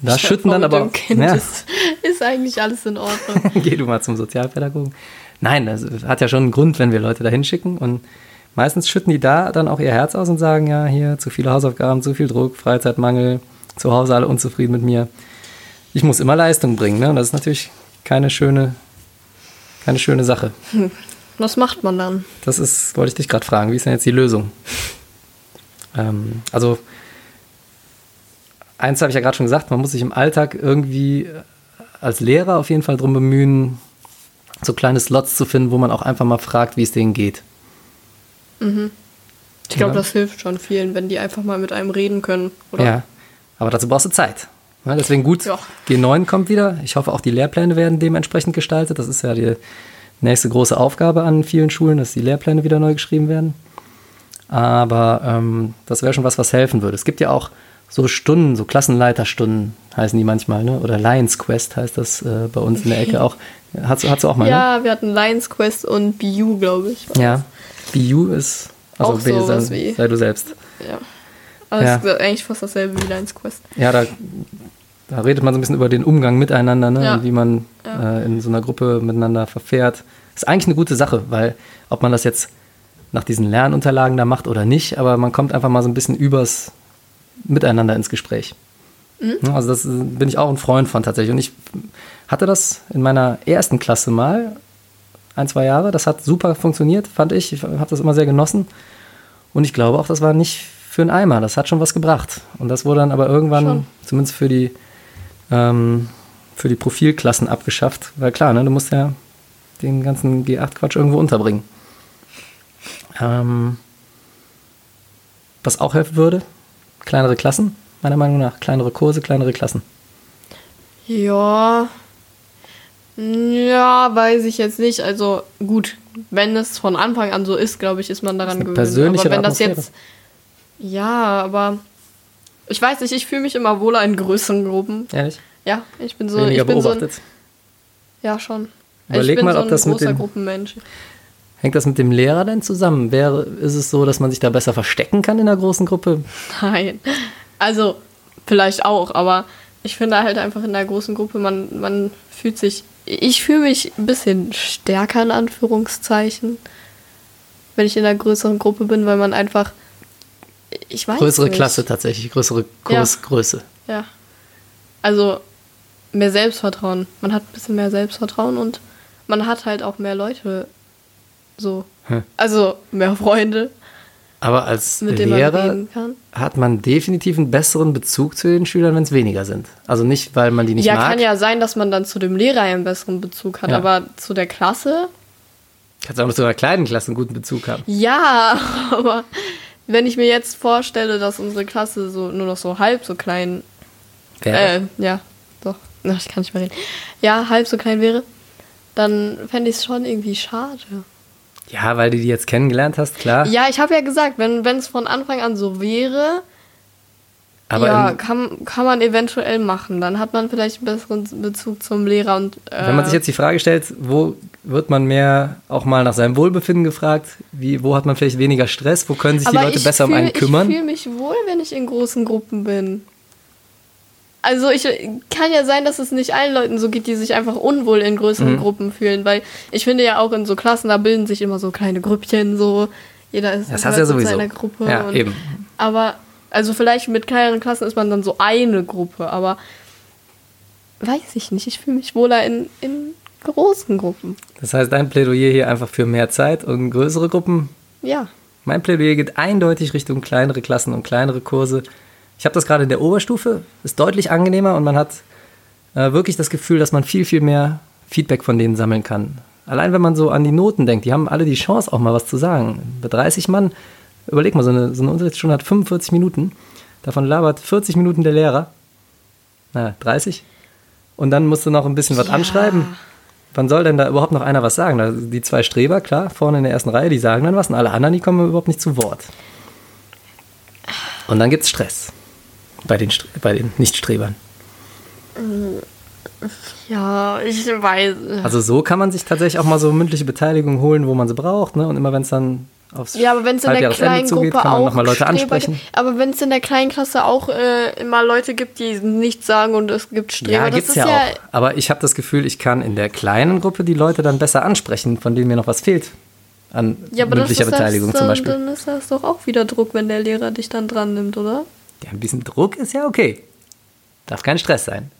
Da dir schütten dann aber Kind ja. ist, ist eigentlich alles in Ordnung. *laughs* Geh du mal zum Sozialpädagogen. Nein, das hat ja schon einen Grund, wenn wir Leute da hinschicken. Und meistens schütten die da dann auch ihr Herz aus und sagen, ja, hier zu viele Hausaufgaben, zu viel Druck, Freizeitmangel, zu Hause alle unzufrieden mit mir. Ich muss immer Leistung bringen. Ne? Und das ist natürlich keine schöne, keine schöne Sache. Was macht man dann? Das ist, wollte ich dich gerade fragen, wie ist denn jetzt die Lösung? Ähm, also, eins habe ich ja gerade schon gesagt, man muss sich im Alltag irgendwie äh, als Lehrer auf jeden Fall darum bemühen, so kleine Slots zu finden, wo man auch einfach mal fragt, wie es denen geht. Ich glaube, das hilft schon vielen, wenn die einfach mal mit einem reden können. Oder? Ja, aber dazu brauchst du Zeit. Ja, deswegen gut, Ja. G9 kommt wieder. Ich hoffe, auch die Lehrpläne werden dementsprechend gestaltet. Das ist ja die nächste große Aufgabe an vielen Schulen, dass die Lehrpläne wieder neu geschrieben werden. Aber ähm, das wäre schon was, was helfen würde. Es gibt ja auch so Stunden, so Klassenleiterstunden heißen die manchmal, ne? oder Lions Quest heißt das äh, bei uns in der Ecke *laughs* auch. Hast, du- hast du auch mal, ne? Ja, wir hatten Lions Quest und BU, glaube ich. Ja. BU ist, also Auch bitte sowas sei, wie- sei du selbst. Ja. Aber Ja. es ist eigentlich fast dasselbe wie Lions Quest. Ja, da, da redet man so ein bisschen über den Umgang miteinander ne? Ja. und wie man Ja. äh, in so einer Gruppe miteinander verfährt. Ist eigentlich eine gute Sache, weil ob man das jetzt nach diesen Lernunterlagen da macht oder nicht, aber man kommt einfach mal so ein bisschen übers Miteinander ins Gespräch. Ja, Also das äh, bin ich auch ein Freund von tatsächlich. Und ich hatte das in meiner ersten Klasse mal, ein, zwei Jahre. Das hat super funktioniert, fand ich. Ich habe das immer sehr genossen. Und ich glaube auch, das war nicht für einen Eimer. Das hat schon was gebracht. Und das wurde dann aber irgendwann, Schon. zumindest für die, ähm, für die Profilklassen abgeschafft. Weil klar, ne, du musst ja den ganzen G8-Quatsch irgendwo unterbringen. Ähm, was auch helfen würde, kleinere Klassen, meiner Meinung nach. Kleinere Kurse, kleinere Klassen. Ja. Ja, weiß ich jetzt nicht. Also gut, wenn es von Anfang an so ist, glaube ich, ist man daran gewöhnt. persönlichere aber wenn das Atmosphäre. jetzt. Ja, aber. Ich weiß nicht, ich fühle mich immer wohler in größeren Gruppen. Ehrlich? Ja, ich bin so. Weniger ich bin so ein, beobachtet. ja, schon. Überleg ich bin mal, so ob ein das mit großer dem- Gruppenmensch. Hängt das mit dem Lehrer denn zusammen? Wäre, ist es so, dass man sich da besser verstecken kann in einer großen Gruppe? Nein. Also, vielleicht auch, aber ich finde halt einfach in der großen Gruppe, man, man fühlt sich. Ich fühle mich ein bisschen stärker in Anführungszeichen, wenn ich in einer größeren Gruppe bin, weil man einfach. Ich weiß Größere nicht. Klasse tatsächlich, größere Kursgröße. Ja. Also mehr Selbstvertrauen. Man hat ein bisschen mehr Selbstvertrauen und man hat halt auch mehr Leute so. Hm. Also mehr Freunde, Aber als mit Lehrer hat man definitiv einen besseren Bezug zu den Schülern, wenn es weniger sind. Also nicht, weil man die nicht ja, mag. kann ja sein, dass man dann zu dem Lehrer einen besseren Bezug hat, Ja. aber zu der Klasse, Kannst auch noch zu einer kleinen Klasse einen guten Bezug haben. ja, *laughs* aber wenn ich mir jetzt vorstelle, dass unsere Klasse so nur noch so halb so klein, Wäre. äh, ja, doch, Ach, ich kann nicht mehr reden, ja, halb so klein wäre, dann fände ich es schon irgendwie schade. Ja, weil du die jetzt kennengelernt hast, klar. Ja, ich habe ja gesagt, wenn es von Anfang an so wäre, aber ja, kann, kann man eventuell machen. Dann hat man vielleicht einen besseren Bezug zum Lehrer und äh, wenn man sich jetzt die Frage stellt, wo wird man mehr auch mal nach seinem Wohlbefinden gefragt? Wie, wo hat man vielleicht weniger Stress? Wo können sich die Leute besser um fühl- einen kümmern? Ich fühle mich wohl, wenn ich in großen Gruppen bin. Also ich kann ja sein, dass es nicht allen Leuten so geht, die sich einfach unwohl in größeren Mhm. Gruppen fühlen, weil ich finde ja auch in so Klassen, da bilden sich immer so kleine Grüppchen so. Jeder ist Das hast ja sowieso. seiner Gruppe. Ja, und, eben. Aber also vielleicht mit kleineren Klassen ist man dann so eine Gruppe, aber weiß ich nicht. Ich fühle mich wohler in, in großen Gruppen. Das heißt, dein Plädoyer hier einfach für mehr Zeit und größere Gruppen. Ja. Mein Plädoyer geht eindeutig Richtung kleinere Klassen und kleinere Kurse, Ich habe das gerade in der Oberstufe, ist deutlich angenehmer und man hat äh, wirklich das Gefühl, dass man viel, viel mehr Feedback von denen sammeln kann. Allein wenn man so an die Noten denkt, die haben alle die Chance, auch mal was zu sagen. Bei 30 Mann, überleg mal, so eine, so eine Unterrichtsstunde hat 45 Minuten. Davon labert 40 Minuten der Lehrer. Na, 30. Und dann musst du noch ein bisschen was Ja. anschreiben. Wann soll denn da überhaupt noch einer was sagen? Da- Die zwei Streber, klar, vorne in der ersten Reihe, die sagen dann was und alle anderen, die kommen überhaupt nicht zu Wort. Und dann gibt es Stress bei den, bei den Nichtstrebern. Ja, ich weiß. Also so kann man sich tatsächlich auch mal so mündliche Beteiligung holen, wo man sie braucht. Ne? Und immer wenn es dann aufs Ja, aber wenn es in der kleinen zugeht, Gruppe kann man auch nochmal Leute ansprechen. gibt, aber wenn es in der kleinen Klasse auch äh, immer Leute gibt, die nichts sagen und es gibt Streber, Ja, gibt's ja, ja, auch. Aber ich habe das Gefühl, ich kann in der kleinen Gruppe die Leute dann besser ansprechen, von denen mir noch was fehlt. An ja, mündlicher Beteiligung das, zum dann, Beispiel. Dann ist das doch auch wieder Druck, wenn der Lehrer dich dann dran nimmt, oder? Ja, ein bisschen Druck ist ja okay. Darf kein Stress sein.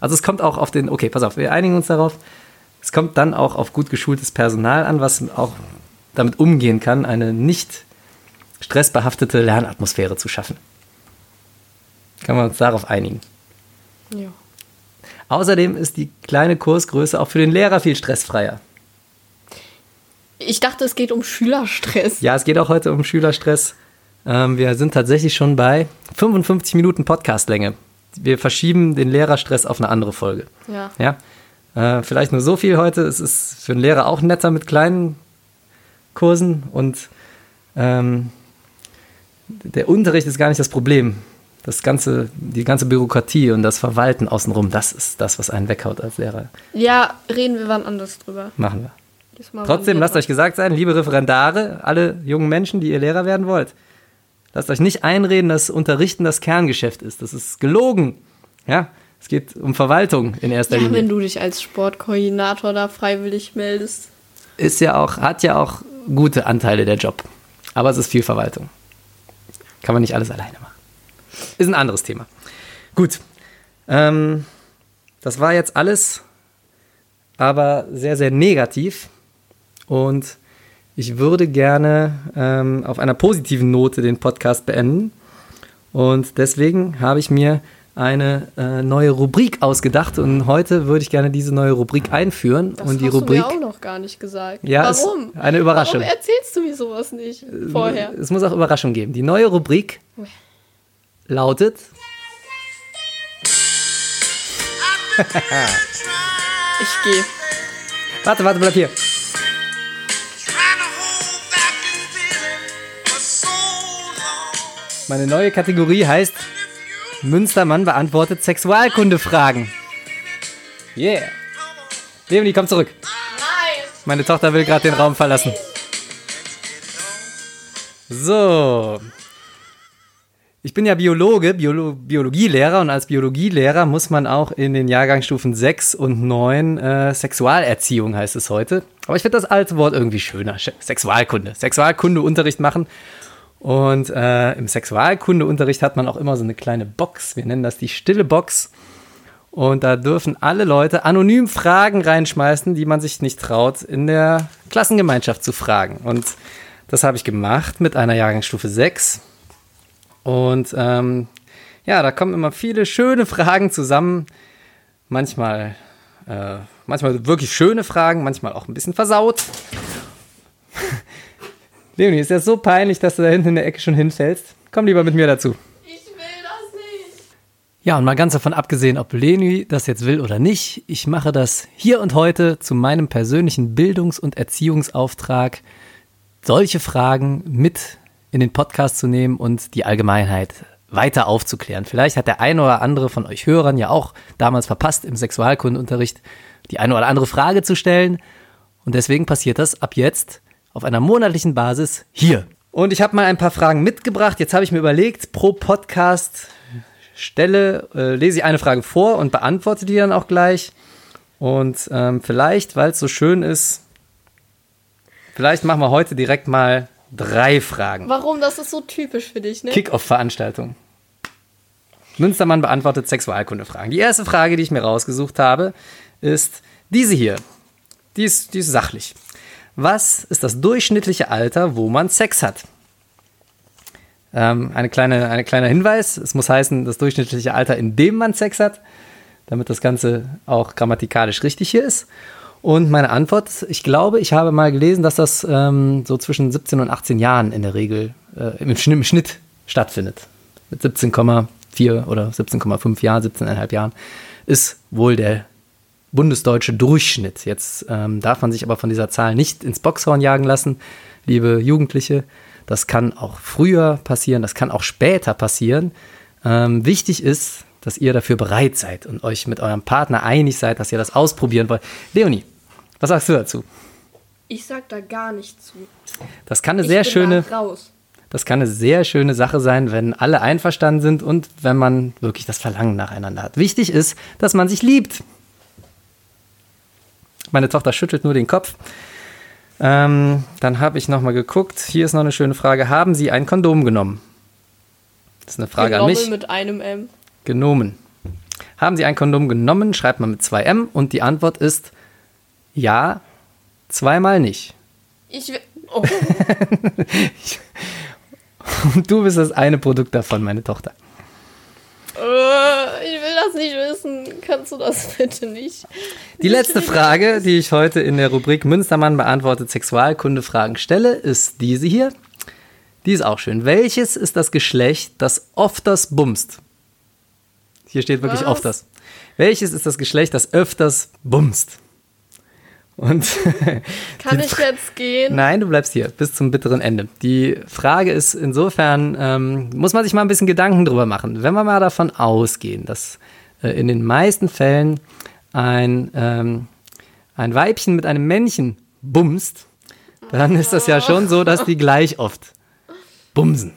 Also es kommt auch auf den, okay, pass auf, wir einigen uns darauf. Es kommt dann auch auf gut geschultes Personal an, was auch damit umgehen kann, eine nicht stressbehaftete Lernatmosphäre zu schaffen. Kann man uns darauf einigen. Ja. Außerdem ist die kleine Kursgröße auch für den Lehrer viel stressfreier. Ich dachte, es geht um Schülerstress. Ja, es geht auch heute um Schülerstress. Ähm, wir sind tatsächlich schon bei 55 Minuten Podcastlänge. Wir verschieben den Lehrerstress auf eine andere Folge. Ja. Ja, äh, vielleicht nur so viel heute. Es ist für einen Lehrer auch netter mit kleinen Kursen und ähm, der Unterricht ist gar nicht das Problem. Das ganze, die ganze Bürokratie und das Verwalten außenrum, das ist das, was einen weghaut als Lehrer. Ja, reden wir wann anders drüber. Machen wir. Trotzdem, lasst euch gesagt sein, liebe Referendare, alle jungen Menschen, die ihr Lehrer werden wollt, lasst euch nicht einreden, dass Unterrichten das Kerngeschäft ist. Das ist gelogen. Ja, es geht um Verwaltung in erster Ja, Linie. wenn du dich als Sportkoordinator da freiwillig meldest. ist ja auch, hat ja auch gute Anteile der Job. Aber es ist viel Verwaltung. Kann man nicht alles alleine machen. Ist ein anderes Thema. Gut. Ähm, das war jetzt alles, aber sehr, sehr negativ. Und ich würde gerne ähm, auf einer positiven Note den Podcast beenden. Und deswegen habe ich mir eine äh, neue Rubrik ausgedacht. Und heute würde ich gerne diese neue Rubrik einführen. Das und die hast Rubrik. du mir auch noch gar nicht gesagt. Ja, Warum? eine Überraschung. Warum erzählst du mir sowas nicht vorher? Es muss auch Überraschung geben. Die neue Rubrik lautet. Ich gehe. Warte, warte, bleib hier. Meine neue Kategorie heißt Münstermann beantwortet Sexualkundefragen. Yeah. Leonie, komm zurück. Meine Tochter will gerade den Raum verlassen. So. Ich bin ja Biologe, Biolo Biologielehrer und als Biologielehrer muss man auch in den Jahrgangsstufen 6 und 9 äh, Sexualerziehung heißt es heute. Aber ich finde das alte Wort irgendwie schöner. Sch- Sexualkunde. Sexualkundeunterricht machen. Und äh, im Sexualkundeunterricht hat man auch immer so eine kleine Box. Wir nennen das die stille Box. Und da dürfen alle Leute anonym Fragen reinschmeißen, die man sich nicht traut, in der Klassengemeinschaft zu fragen. Und das habe ich gemacht mit einer Jahrgangsstufe 6. Und ähm, ja, da kommen immer viele schöne Fragen zusammen. Manchmal, äh, manchmal wirklich schöne Fragen, manchmal auch ein bisschen versaut. *laughs* Leonie, ist das so peinlich, dass du da hinten in der Ecke schon hinfällst? Komm lieber mit mir dazu. Ich will das nicht. Ja, und mal ganz davon abgesehen, ob Leni das jetzt will oder nicht, ich mache das hier und heute zu meinem persönlichen Bildungs- und Erziehungsauftrag, solche Fragen mit in den Podcast zu nehmen und die Allgemeinheit weiter aufzuklären. Vielleicht hat der eine oder andere von euch Hörern ja auch damals verpasst, im Sexualkundenunterricht die eine oder andere Frage zu stellen. Und deswegen passiert das ab jetzt auf einer monatlichen Basis hier. Und ich habe mal ein paar Fragen mitgebracht. Jetzt habe ich mir überlegt, pro Podcast Stelle äh, lese ich eine Frage vor und beantworte die dann auch gleich. Und ähm, vielleicht, weil es so schön ist, vielleicht machen wir heute direkt mal drei Fragen. Warum? Das ist so typisch für dich, ne? Kick-Off-Veranstaltung. Münstermann beantwortet Sexualkunde-Fragen. Die erste Frage, die ich mir rausgesucht habe, ist diese hier. Die ist, die ist sachlich. Was ist das durchschnittliche Alter, wo man Sex hat? Ähm, eine kleine, ein kleiner Hinweis: Es muss heißen, das durchschnittliche Alter, in dem man Sex hat, damit das Ganze auch grammatikalisch richtig hier ist. Und meine Antwort, ich glaube, ich habe mal gelesen, dass das ähm, so zwischen 17 und 18 Jahren in der Regel äh, im, Schnitt, im Schnitt stattfindet. Mit 17,4 oder 17,5 Jahren, 17,5 Jahren ist wohl der bundesdeutsche Durchschnitt. Jetzt ähm, darf man sich aber von dieser Zahl nicht ins Boxhorn jagen lassen, liebe Jugendliche. Das kann auch früher passieren, das kann auch später passieren. Ähm, wichtig ist, dass ihr dafür bereit seid und euch mit eurem Partner einig seid, dass ihr das ausprobieren wollt. Leonie, was sagst du dazu? Ich sag da gar nicht zu. Das kann eine Ich sehr schöne, das kann eine sehr schöne Sache sein, wenn alle einverstanden sind und wenn man wirklich das Verlangen nacheinander hat. Wichtig ist, dass man sich liebt. Meine Tochter schüttelt nur den Kopf. Ähm, dann habe ich noch mal geguckt. Hier ist noch eine schöne Frage. Haben Sie ein Kondom genommen? Das ist eine Frage an Genommel mich. mit einem M. Genommen. Haben Sie ein Kondom genommen? Schreibt man mit 2M und die Antwort ist ja, zweimal nicht. Ich will. Oh, *laughs* Und du bist das eine Produkt davon, meine Tochter. Äh, ich will das nicht wissen. Kannst du das *laughs* bitte nicht? Die letzte Frage, die ich heute in der Rubrik Münstermann beantwortet Sexualkunde-Fragen stelle, ist diese hier. Die ist auch schön. Welches ist das Geschlecht, das öfters bumst? Hier steht wirklich Was? öfters. Welches ist das Geschlecht, das öfters bumst? Und *laughs* Kann ich jetzt gehen? Nein, du bleibst hier bis zum bitteren Ende. Die Frage ist insofern, ähm, muss man sich mal ein bisschen Gedanken drüber machen. Wenn wir mal davon ausgehen, dass äh, in den meisten Fällen ein, ähm, ein Weibchen mit einem Männchen bumst, dann ist das ja schon so, dass die gleich oft bumsen.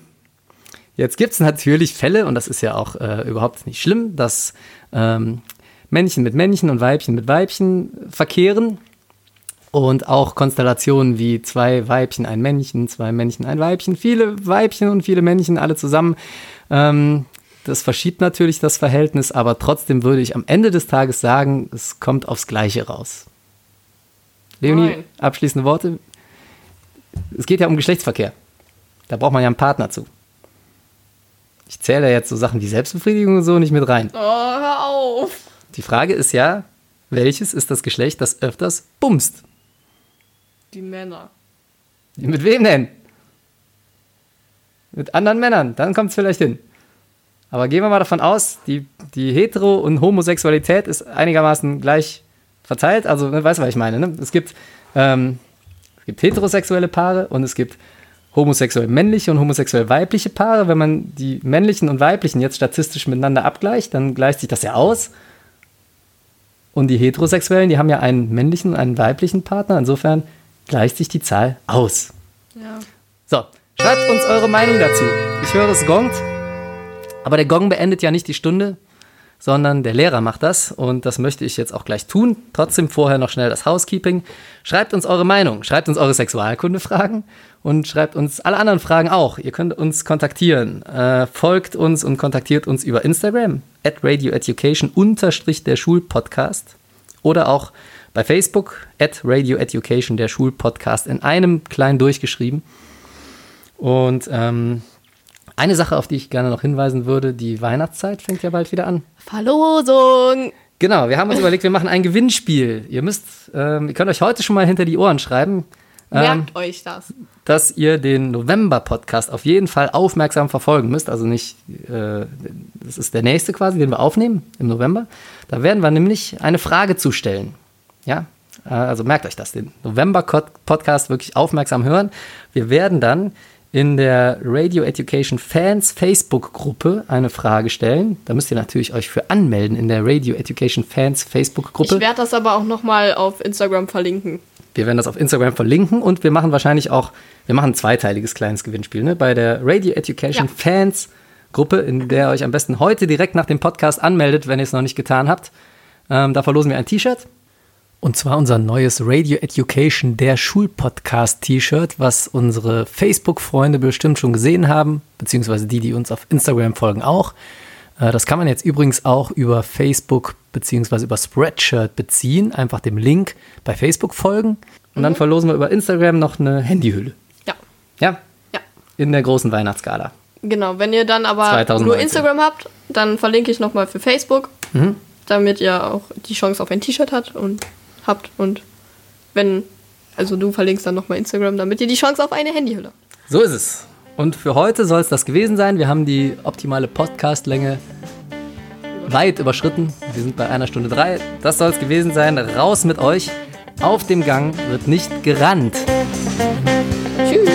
Jetzt gibt es natürlich Fälle, und das ist ja auch äh, überhaupt nicht schlimm, dass ähm, Männchen mit Männchen und Weibchen mit Weibchen verkehren. Und auch Konstellationen wie zwei Weibchen, ein Männchen, zwei Männchen, ein Weibchen, viele Weibchen und viele Männchen, alle zusammen. Ähm, das verschiebt natürlich das Verhältnis, aber trotzdem würde ich am Ende des Tages sagen, es kommt aufs Gleiche raus. Leonie, Nein. abschließende Worte. Es geht ja um Geschlechtsverkehr. Da braucht man ja einen Partner zu. Ich zähle jetzt so Sachen wie Selbstbefriedigung und so nicht mit rein. Oh, hör auf. Die Frage ist ja, welches ist das Geschlecht, das öfters bumst? Die Männer. Mit wem denn? Mit anderen Männern, dann kommt es vielleicht hin. Aber gehen wir mal davon aus, die, die Hetero- und Homosexualität ist einigermaßen gleich verteilt. Also, ne, weißt du, was ich meine? Ne? Es, gibt, ähm, es gibt heterosexuelle Paare und es gibt homosexuell männliche und homosexuell weibliche Paare. Wenn man die männlichen und weiblichen jetzt statistisch miteinander abgleicht, dann gleicht sich das ja aus. Und die Heterosexuellen, die haben ja einen männlichen und einen weiblichen Partner. Insofern gleicht sich die Zahl aus. Ja. So, schreibt uns eure Meinung dazu. Ich höre, es gongt. Aber der Gong beendet ja nicht die Stunde, sondern der Lehrer macht das. Und das möchte ich jetzt auch gleich tun. Trotzdem vorher noch schnell das Housekeeping. Schreibt uns eure Meinung. Schreibt uns eure Sexualkunde-Fragen. Und schreibt uns alle anderen Fragen auch. Ihr könnt uns kontaktieren. Äh, folgt uns und kontaktiert uns über Instagram. At Radio Education unterstrich der Schulpodcast. Oder auch bei Facebook. At Radio Education der Schulpodcast. In einem klein durchgeschrieben. Und ähm, eine Sache, auf die ich gerne noch hinweisen würde, die Weihnachtszeit fängt ja bald wieder an. Verlosung. Genau, wir haben uns überlegt, wir machen ein Gewinnspiel. Ihr müsst, ähm, ihr könnt euch heute schon mal hinter die Ohren schreiben, ähm, Merkt euch das. dass ihr den November-Podcast auf jeden Fall aufmerksam verfolgen müsst. Also nicht, äh, das ist der nächste quasi, den wir aufnehmen im November. Da werden wir nämlich eine Frage zustellen. Ja, äh, also merkt euch das, den November-Podcast wirklich aufmerksam hören. Wir werden dann in der Radio Education Fans Facebook-Gruppe eine Frage stellen. Da müsst ihr natürlich euch für anmelden in der Radio Education Fans Facebook-Gruppe. Ich werde das aber auch nochmal auf Instagram verlinken. Wir werden das auf Instagram verlinken und wir machen wahrscheinlich auch, wir machen ein zweiteiliges kleines Gewinnspiel, ne? Bei der Radio Education Ja. Fans Gruppe, in der ihr euch am besten heute direkt nach dem Podcast anmeldet, wenn ihr es noch nicht getan habt. Ähm, da verlosen wir ein T-Shirt. Und zwar unser neues Radio Education, der Schulpodcast-T-Shirt, was unsere Facebook-Freunde bestimmt schon gesehen haben, beziehungsweise die, die uns auf Instagram folgen, auch. Äh, Das kann man jetzt übrigens auch über Facebook beziehungsweise über Spreadshirt beziehen. Einfach dem Link bei Facebook folgen. Und dann verlosen wir über Instagram noch eine Handyhülle. Ja. Ja, Ja. in der großen Weihnachtsgala. Genau, wenn ihr dann aber 2019. nur Instagram habt, dann verlinke ich nochmal für Facebook, Mhm. damit ihr auch die Chance auf ein T-Shirt habt und habt. Und wenn, also du verlinkst dann nochmal Instagram, damit ihr die Chance auf eine Handyhülle habt. So ist es. Und für heute soll es das gewesen sein. Wir haben die optimale Podcast-Länge weit überschritten. Wir sind bei einer Stunde drei. Das soll es gewesen sein. Raus mit euch. Auf dem Gang wird nicht gerannt. Tschüss.